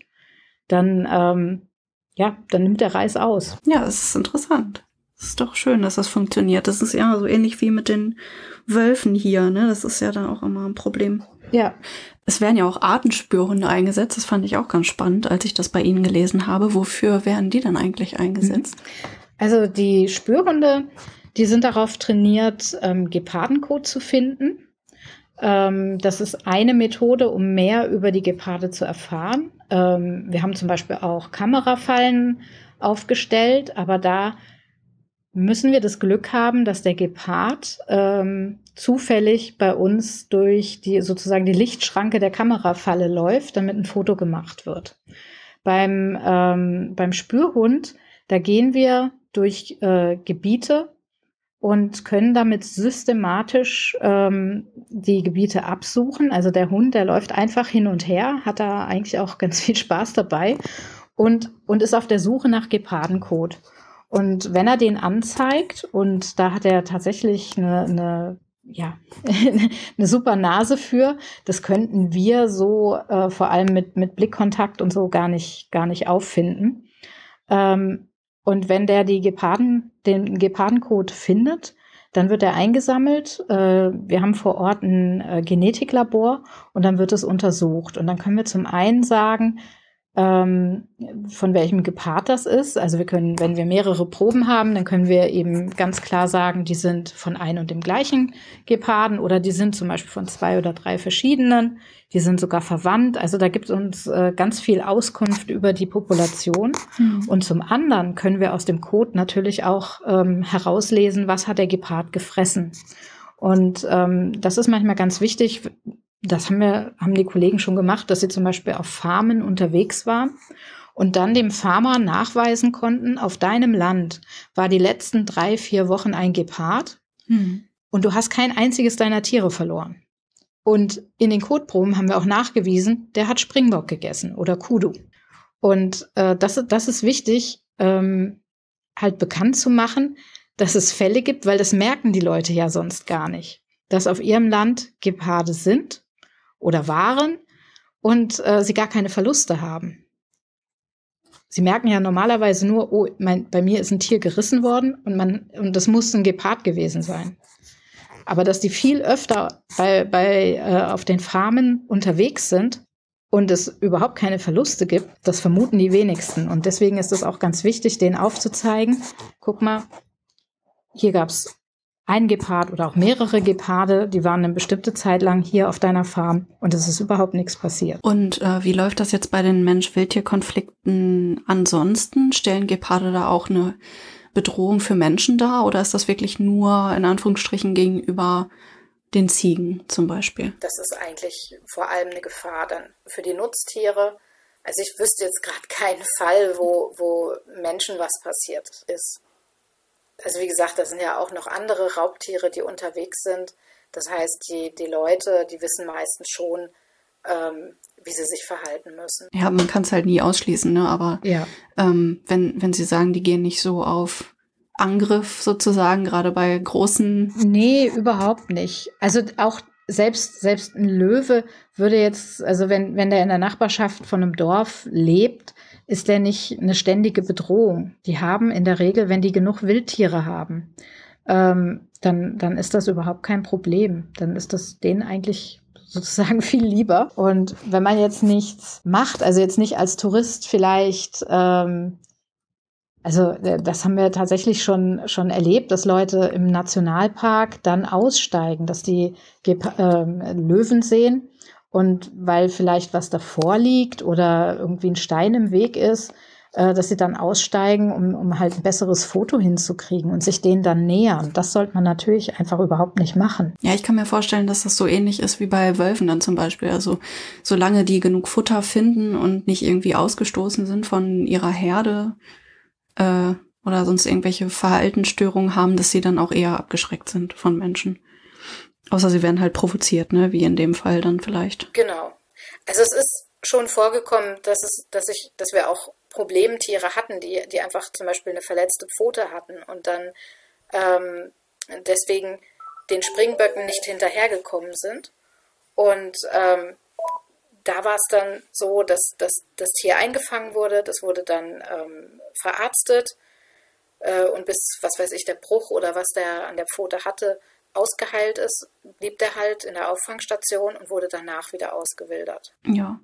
dann, ähm, ja, dann nimmt der Reis aus. Ja, das ist interessant. Das ist doch schön, dass das funktioniert. Das ist ja so ähnlich wie mit den Wölfen hier, ne? Das ist ja dann auch immer ein Problem. Ja. Es werden ja auch Artenspürhunde eingesetzt. Das fand ich auch ganz spannend, als ich das bei Ihnen gelesen habe. Wofür werden die dann eigentlich eingesetzt? Also die Spürhunde die sind darauf trainiert, ähm, Gepardencode zu finden. Ähm, das ist eine Methode, um mehr über die Geparde zu erfahren. Ähm, wir haben zum Beispiel auch Kamerafallen aufgestellt, aber da müssen wir das Glück haben, dass der Gepard ähm, zufällig bei uns durch die sozusagen die Lichtschranke der Kamerafalle läuft, damit ein Foto gemacht wird. Beim, ähm, beim Spürhund, da gehen wir durch äh, Gebiete und können damit systematisch ähm, die Gebiete absuchen. Also der Hund, der läuft einfach hin und her, hat da eigentlich auch ganz viel Spaß dabei und, und ist auf der Suche nach Gepardencode. Und wenn er den anzeigt, und da hat er tatsächlich eine, eine ja, eine super Nase für. Das könnten wir so äh, vor allem mit, mit Blickkontakt und so gar nicht, gar nicht auffinden. Ähm, und wenn der die Geparden, den Gepardencode findet, dann wird er eingesammelt. Äh, wir haben vor Ort ein äh, Genetiklabor und dann wird es untersucht. Und dann können wir zum einen sagen, ähm, von welchem Gepard das ist. Also wir können, wenn wir mehrere Proben haben, dann können wir eben ganz klar sagen, die sind von ein und dem gleichen Geparden oder die sind zum Beispiel von zwei oder drei verschiedenen. Die sind sogar verwandt. Also da gibt es uns äh, ganz viel Auskunft über die Population. Mhm. Und zum anderen können wir aus dem Code natürlich auch ähm, herauslesen, was hat der Gepard gefressen. Und ähm, das ist manchmal ganz wichtig, das haben wir, haben die Kollegen schon gemacht, dass sie zum Beispiel auf Farmen unterwegs waren und dann dem Farmer nachweisen konnten, auf deinem Land war die letzten drei, vier Wochen ein Gepard hm. und du hast kein einziges deiner Tiere verloren. Und in den Kotproben haben wir auch nachgewiesen, der hat Springbock gegessen oder Kudu. Und äh, das, das ist wichtig, ähm, halt bekannt zu machen, dass es Fälle gibt, weil das merken die Leute ja sonst gar nicht, dass auf ihrem Land Geparde sind oder waren und äh, sie gar keine Verluste haben. Sie merken ja normalerweise nur, oh, mein, bei mir ist ein Tier gerissen worden und man und das muss ein Gepard gewesen sein. Aber dass die viel öfter bei, bei äh, auf den Farmen unterwegs sind und es überhaupt keine Verluste gibt, das vermuten die wenigsten. Und deswegen ist es auch ganz wichtig, denen aufzuzeigen, guck mal, hier gab es ein Gepard oder auch mehrere Geparde, die waren eine bestimmte Zeit lang hier auf deiner Farm und es ist überhaupt nichts passiert. Und äh, wie läuft das jetzt bei den Mensch-Wildtier-Konflikten ansonsten? Stellen Geparde da auch eine Bedrohung für Menschen dar oder ist das wirklich nur in Anführungsstrichen gegenüber den Ziegen zum Beispiel? Das ist eigentlich vor allem eine Gefahr dann für die Nutztiere. Also ich wüsste jetzt gerade keinen Fall, wo, wo Menschen was passiert ist also wie gesagt, da sind ja auch noch andere Raubtiere, die unterwegs sind. Das heißt, die, die Leute, die wissen meistens schon, ähm, wie sie sich verhalten müssen. Ja, man kann es halt nie ausschließen, ne? Aber ja. ähm, wenn, wenn Sie sagen, die gehen nicht so auf Angriff sozusagen, gerade bei großen. Nee, überhaupt nicht. Also auch selbst, selbst ein Löwe würde jetzt, also wenn, wenn der in der Nachbarschaft von einem Dorf lebt, ist der nicht eine ständige Bedrohung. Die haben in der Regel, wenn die genug Wildtiere haben, ähm, dann, dann ist das überhaupt kein Problem. Dann ist das denen eigentlich sozusagen viel lieber. Und wenn man jetzt nichts macht, also jetzt nicht als Tourist vielleicht, ähm, also äh, das haben wir tatsächlich schon, schon erlebt, dass Leute im Nationalpark dann aussteigen, dass die ähm, Löwen sehen und weil vielleicht was davor liegt oder irgendwie ein Stein im Weg ist, äh, dass sie dann aussteigen, um, um halt ein besseres Foto hinzukriegen und sich denen dann nähern. Das sollte man natürlich einfach überhaupt nicht machen. Ja, ich kann mir vorstellen, dass das so ähnlich ist wie bei Wölfen dann zum Beispiel. Also solange die genug Futter finden und nicht irgendwie ausgestoßen sind von ihrer Herde äh, oder sonst irgendwelche Verhaltensstörungen haben, dass sie dann auch eher abgeschreckt sind von Menschen. Außer sie werden halt provoziert, ne? Wie in dem Fall dann vielleicht. Genau. Also es ist schon vorgekommen, dass es, dass ich, dass wir auch Problemtiere hatten, die, die einfach zum Beispiel eine verletzte Pfote hatten und dann ähm, deswegen den Springböcken nicht hinterhergekommen sind. Und ähm, da war es dann so, dass, dass das Tier eingefangen wurde, das wurde dann ähm, verarztet äh, und bis, was weiß ich, der Bruch oder was der an der Pfote hatte, ausgeheilt ist, blieb der halt in der Auffangstation und wurde danach wieder ausgewildert. Ja.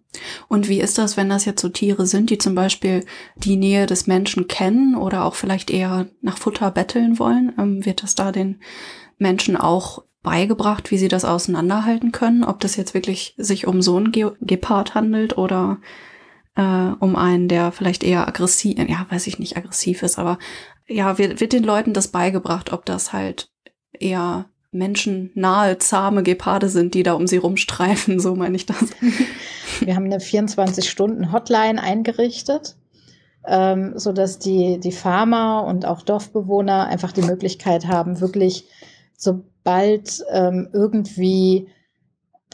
Und wie ist das, wenn das jetzt so Tiere sind, die zum Beispiel die Nähe des Menschen kennen oder auch vielleicht eher nach Futter betteln wollen? Ähm, wird das da den Menschen auch beigebracht, wie sie das auseinanderhalten können? Ob das jetzt wirklich sich um so einen Ge Gepard handelt oder äh, um einen, der vielleicht eher aggressiv, ja, weiß ich nicht, aggressiv ist, aber ja, wird, wird den Leuten das beigebracht, ob das halt eher menschennahe, zahme Geparde sind, die da um sie rumstreifen, so meine ich das. Wir haben eine 24-Stunden-Hotline eingerichtet, ähm, so dass die, die Farmer und auch Dorfbewohner einfach die Möglichkeit haben, wirklich sobald ähm, irgendwie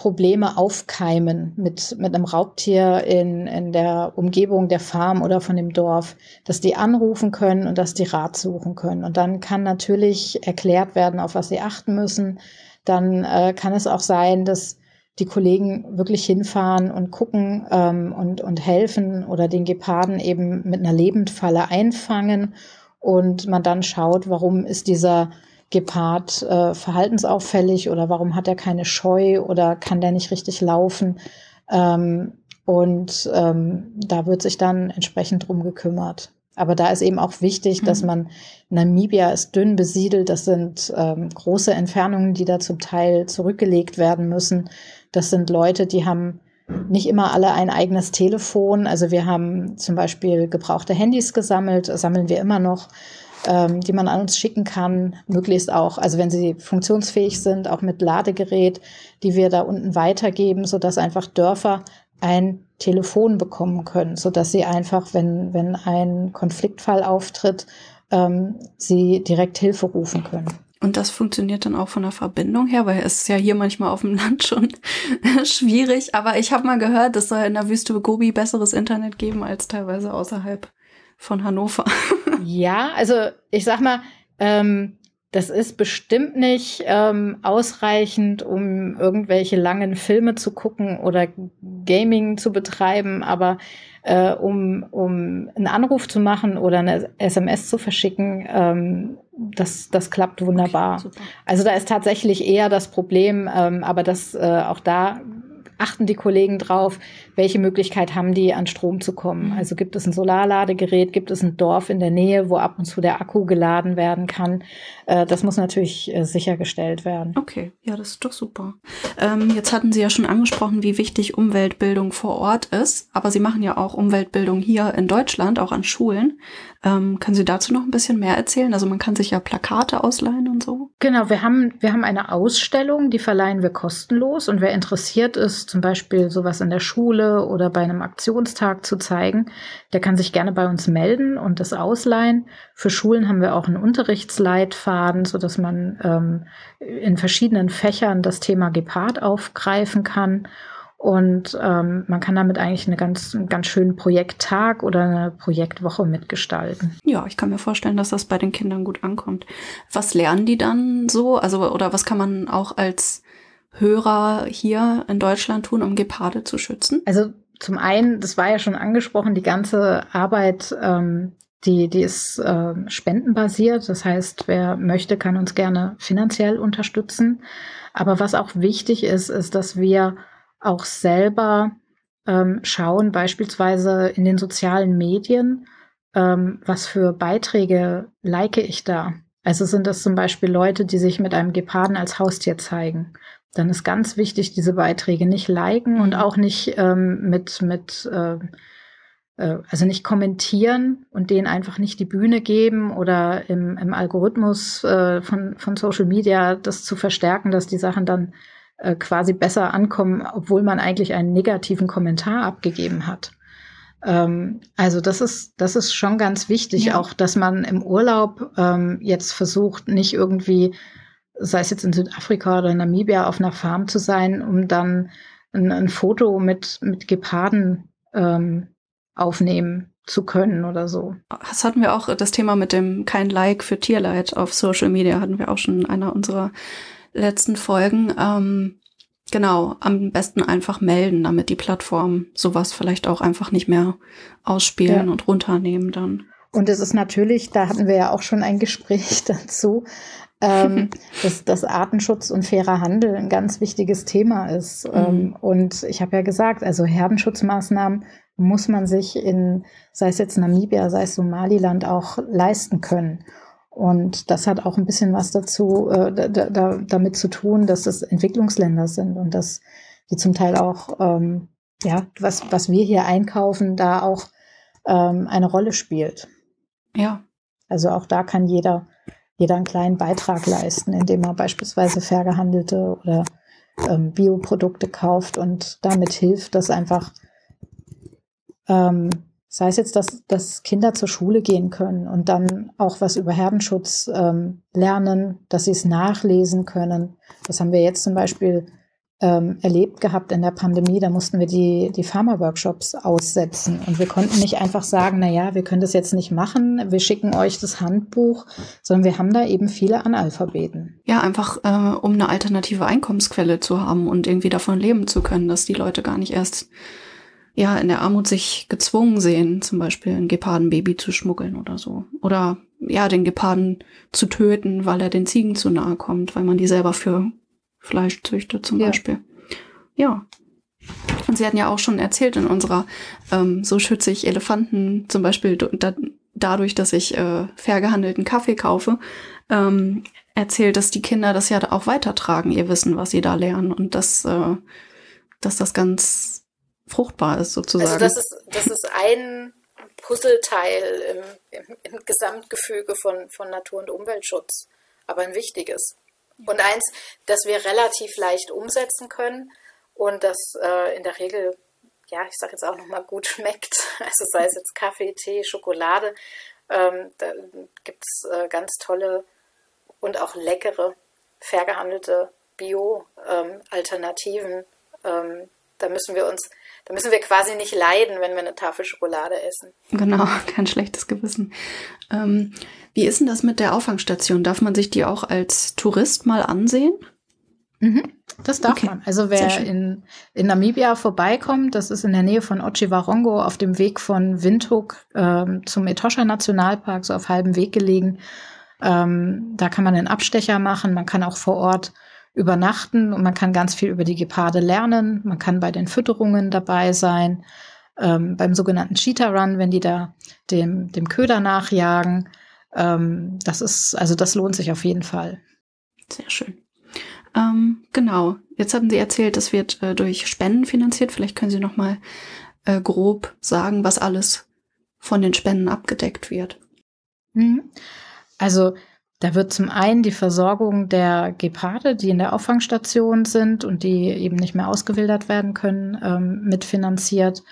Probleme aufkeimen mit, mit einem Raubtier in, in der Umgebung der Farm oder von dem Dorf, dass die anrufen können und dass die Rat suchen können. Und dann kann natürlich erklärt werden, auf was sie achten müssen. Dann äh, kann es auch sein, dass die Kollegen wirklich hinfahren und gucken ähm, und, und helfen oder den Geparden eben mit einer Lebendfalle einfangen und man dann schaut, warum ist dieser Gepard äh, verhaltensauffällig oder warum hat er keine Scheu oder kann der nicht richtig laufen? Ähm, und ähm, da wird sich dann entsprechend drum gekümmert. Aber da ist eben auch wichtig, mhm. dass man, Namibia ist dünn besiedelt, das sind ähm, große Entfernungen, die da zum Teil zurückgelegt werden müssen. Das sind Leute, die haben nicht immer alle ein eigenes Telefon. Also wir haben zum Beispiel gebrauchte Handys gesammelt, sammeln wir immer noch ähm, die man an uns schicken kann, möglichst auch, also wenn sie funktionsfähig sind, auch mit Ladegerät, die wir da unten weitergeben, so dass einfach Dörfer ein Telefon bekommen können, so dass sie einfach, wenn, wenn ein Konfliktfall auftritt, ähm, sie direkt Hilfe rufen können. Und das funktioniert dann auch von der Verbindung her, weil es ist ja hier manchmal auf dem Land schon schwierig. Aber ich habe mal gehört, es soll in der Wüste Gobi besseres Internet geben als teilweise außerhalb von Hannover. Ja, also ich sag mal, ähm, das ist bestimmt nicht ähm, ausreichend, um irgendwelche langen Filme zu gucken oder Gaming zu betreiben, aber äh, um, um einen Anruf zu machen oder eine SMS zu verschicken, ähm, das, das klappt wunderbar. Okay, also da ist tatsächlich eher das Problem, ähm, aber das äh, auch da achten die Kollegen drauf, welche Möglichkeit haben die, an Strom zu kommen. Mhm. Also gibt es ein Solarladegerät, gibt es ein Dorf in der Nähe, wo ab und zu der Akku geladen werden kann. Äh, das muss natürlich äh, sichergestellt werden. Okay, ja, das ist doch super. Ähm, jetzt hatten Sie ja schon angesprochen, wie wichtig Umweltbildung vor Ort ist, aber Sie machen ja auch Umweltbildung hier in Deutschland, auch an Schulen. Ähm, können Sie dazu noch ein bisschen mehr erzählen? Also man kann sich ja Plakate ausleihen und so. Genau, wir haben, wir haben eine Ausstellung, die verleihen wir kostenlos und wer interessiert ist, zum Beispiel sowas in der Schule oder bei einem Aktionstag zu zeigen, der kann sich gerne bei uns melden und das ausleihen. Für Schulen haben wir auch einen Unterrichtsleitfaden, so dass man ähm, in verschiedenen Fächern das Thema Gepard aufgreifen kann und ähm, man kann damit eigentlich eine ganz, einen ganz schönen Projekttag oder eine Projektwoche mitgestalten. Ja, ich kann mir vorstellen, dass das bei den Kindern gut ankommt. Was lernen die dann so? Also, oder was kann man auch als Hörer hier in Deutschland tun, um Geparde zu schützen? Also zum einen, das war ja schon angesprochen, die ganze Arbeit, ähm, die, die ist äh, spendenbasiert. Das heißt, wer möchte, kann uns gerne finanziell unterstützen. Aber was auch wichtig ist, ist, dass wir auch selber ähm, schauen, beispielsweise in den sozialen Medien, ähm, was für Beiträge like ich da. Also sind das zum Beispiel Leute, die sich mit einem Geparden als Haustier zeigen. Dann ist ganz wichtig, diese Beiträge nicht liken und auch nicht ähm, mit, mit äh, äh, also nicht kommentieren und denen einfach nicht die Bühne geben oder im, im Algorithmus äh, von, von Social Media das zu verstärken, dass die Sachen dann äh, quasi besser ankommen, obwohl man eigentlich einen negativen Kommentar abgegeben hat. Ähm, also das ist, das ist schon ganz wichtig, ja. auch dass man im Urlaub ähm, jetzt versucht, nicht irgendwie, sei es jetzt in Südafrika oder in Namibia, auf einer Farm zu sein, um dann ein, ein Foto mit, mit Geparden ähm, aufnehmen zu können oder so. Das hatten wir auch, das Thema mit dem kein Like für Tierleid auf Social Media hatten wir auch schon in einer unserer letzten Folgen. Ähm, genau, am besten einfach melden, damit die Plattform sowas vielleicht auch einfach nicht mehr ausspielen ja. und runternehmen dann. Und es ist natürlich, da hatten wir ja auch schon ein Gespräch dazu, ähm, dass, dass Artenschutz und fairer Handel ein ganz wichtiges Thema ist. Mhm. Ähm, und ich habe ja gesagt, also Herdenschutzmaßnahmen muss man sich in, sei es jetzt Namibia, sei es Somaliland, auch leisten können. Und das hat auch ein bisschen was dazu, äh, da, da, damit zu tun, dass es Entwicklungsländer sind und dass die zum Teil auch, ähm, ja, was, was wir hier einkaufen, da auch ähm, eine Rolle spielt. Ja. Also auch da kann jeder, jeder einen kleinen Beitrag leisten, indem er beispielsweise fair gehandelte oder ähm, Bioprodukte kauft und damit hilft, dass einfach ähm, sei es jetzt, dass, dass Kinder zur Schule gehen können und dann auch was über Herdenschutz ähm, lernen, dass sie es nachlesen können. Das haben wir jetzt zum Beispiel ähm, erlebt gehabt in der Pandemie. Da mussten wir die, die Pharma-Workshops aussetzen und wir konnten nicht einfach sagen, na ja, wir können das jetzt nicht machen, wir schicken euch das Handbuch, sondern wir haben da eben viele Analphabeten. Ja, einfach äh, um eine alternative Einkommensquelle zu haben und irgendwie davon leben zu können, dass die Leute gar nicht erst ja in der Armut sich gezwungen sehen, zum Beispiel ein Gepardenbaby zu schmuggeln oder so. Oder ja, den Geparden zu töten, weil er den Ziegen zu nahe kommt, weil man die selber für Fleisch züchtet zum ja. Beispiel. Ja. Und sie hatten ja auch schon erzählt in unserer ähm, So schütze ich Elefanten zum Beispiel da, dadurch, dass ich äh, fair gehandelten Kaffee kaufe, ähm, erzählt, dass die Kinder das ja auch weitertragen, ihr Wissen, was sie da lernen und dass, äh, dass das ganz fruchtbar ist sozusagen. Also das ist, das ist ein Puzzleteil im, im, im Gesamtgefüge von, von Natur- und Umweltschutz, aber ein wichtiges. Und eins, das wir relativ leicht umsetzen können und das äh, in der Regel, ja, ich sage jetzt auch nochmal gut schmeckt, also sei es jetzt Kaffee, Tee, Schokolade, ähm, da gibt es äh, ganz tolle und auch leckere, fair gehandelte Bio-Alternativen. Ähm, ähm, da müssen wir uns da müssen wir quasi nicht leiden, wenn wir eine Tafel Schokolade essen. Genau, kein schlechtes Gewissen. Ähm, wie ist denn das mit der Auffangstation? Darf man sich die auch als Tourist mal ansehen? Mhm, das darf okay. man. Also wer in, in Namibia vorbeikommt, das ist in der Nähe von Ochiwarongo auf dem Weg von Windhoek ähm, zum Etosha Nationalpark, so auf halbem Weg gelegen. Ähm, da kann man einen Abstecher machen. Man kann auch vor Ort übernachten und man kann ganz viel über die Geparde lernen. Man kann bei den Fütterungen dabei sein, ähm, beim sogenannten Cheetah Run, wenn die da dem, dem Köder nachjagen. Ähm, das ist, also das lohnt sich auf jeden Fall. Sehr schön. Ähm, genau. Jetzt hatten Sie erzählt, das wird äh, durch Spenden finanziert. Vielleicht können Sie noch mal äh, grob sagen, was alles von den Spenden abgedeckt wird. Mhm. Also da wird zum einen die Versorgung der Geparde, die in der Auffangstation sind und die eben nicht mehr ausgewildert werden können, ähm, mitfinanziert.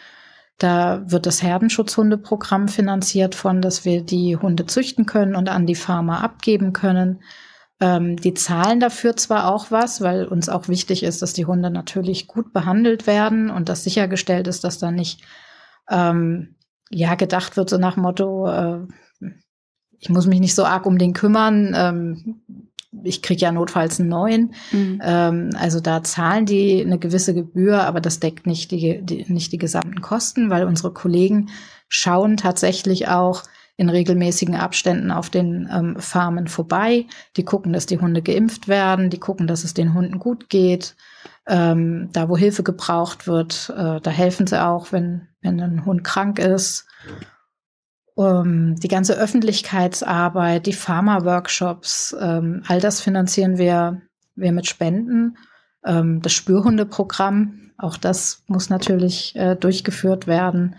Da wird das Herdenschutzhundeprogramm finanziert von, dass wir die Hunde züchten können und an die Farmer abgeben können. Ähm, die zahlen dafür zwar auch was, weil uns auch wichtig ist, dass die Hunde natürlich gut behandelt werden und dass sichergestellt ist, dass da nicht ähm, ja gedacht wird so nach Motto, äh, ich muss mich nicht so arg um den kümmern. Ähm, ich kriege ja notfalls einen neuen. Mhm. Ähm, also da zahlen die eine gewisse Gebühr, aber das deckt nicht die, die, nicht die gesamten Kosten, weil unsere Kollegen schauen tatsächlich auch in regelmäßigen Abständen auf den ähm, Farmen vorbei. Die gucken, dass die Hunde geimpft werden, die gucken, dass es den Hunden gut geht. Ähm, da, wo Hilfe gebraucht wird, äh, da helfen sie auch, wenn, wenn ein Hund krank ist. Um, die ganze Öffentlichkeitsarbeit, die Pharma-Workshops, ähm, all das finanzieren wir, wir mit Spenden. Ähm, das Spürhundeprogramm, auch das muss natürlich äh, durchgeführt werden.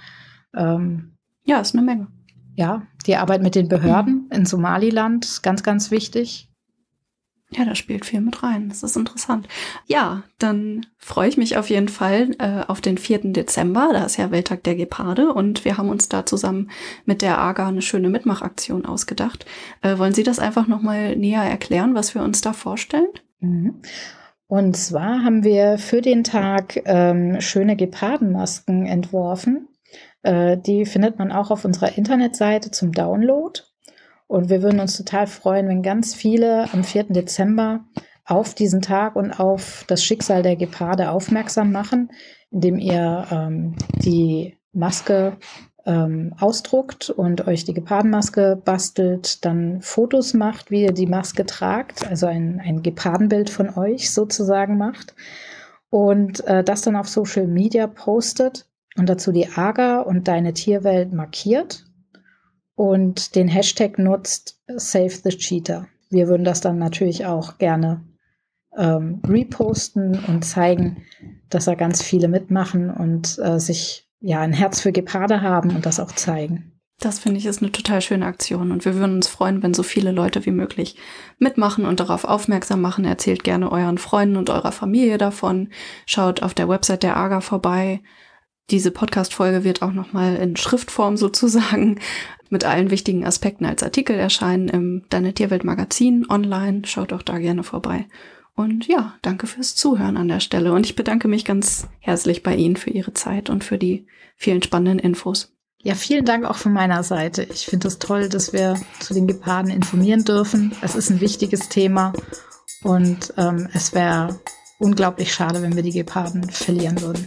Ähm, ja, ist eine Menge. Ja, die Arbeit mit den Behörden mhm. in Somaliland ist ganz, ganz wichtig. Ja, da spielt viel mit rein. Das ist interessant. Ja, dann freue ich mich auf jeden Fall äh, auf den 4. Dezember. Da ist ja Welttag der Geparde und wir haben uns da zusammen mit der AGA eine schöne Mitmachaktion ausgedacht. Äh, wollen Sie das einfach nochmal näher erklären, was wir uns da vorstellen? Mhm. Und zwar haben wir für den Tag ähm, schöne Gepardenmasken entworfen. Äh, die findet man auch auf unserer Internetseite zum Download. Und wir würden uns total freuen, wenn ganz viele am 4. Dezember auf diesen Tag und auf das Schicksal der Geparde aufmerksam machen, indem ihr ähm, die Maske ähm, ausdruckt und euch die Gepardenmaske bastelt, dann Fotos macht, wie ihr die Maske tragt, also ein, ein Gepardenbild von euch sozusagen macht und äh, das dann auf Social Media postet und dazu die AGA und deine Tierwelt markiert und den Hashtag nutzt Save the Cheater. Wir würden das dann natürlich auch gerne ähm, reposten und zeigen, dass da ganz viele mitmachen und äh, sich ja ein Herz für Geparde haben und das auch zeigen. Das finde ich ist eine total schöne Aktion und wir würden uns freuen, wenn so viele Leute wie möglich mitmachen und darauf aufmerksam machen. Erzählt gerne euren Freunden und eurer Familie davon. Schaut auf der Website der AGA vorbei. Diese Podcast-Folge wird auch nochmal in Schriftform sozusagen mit allen wichtigen Aspekten als Artikel erscheinen im Deine Tierwelt Magazin online. Schaut auch da gerne vorbei. Und ja, danke fürs Zuhören an der Stelle. Und ich bedanke mich ganz herzlich bei Ihnen für Ihre Zeit und für die vielen spannenden Infos. Ja, vielen Dank auch von meiner Seite. Ich finde es toll, dass wir zu den Geparden informieren dürfen. Es ist ein wichtiges Thema und ähm, es wäre unglaublich schade, wenn wir die Geparden verlieren würden.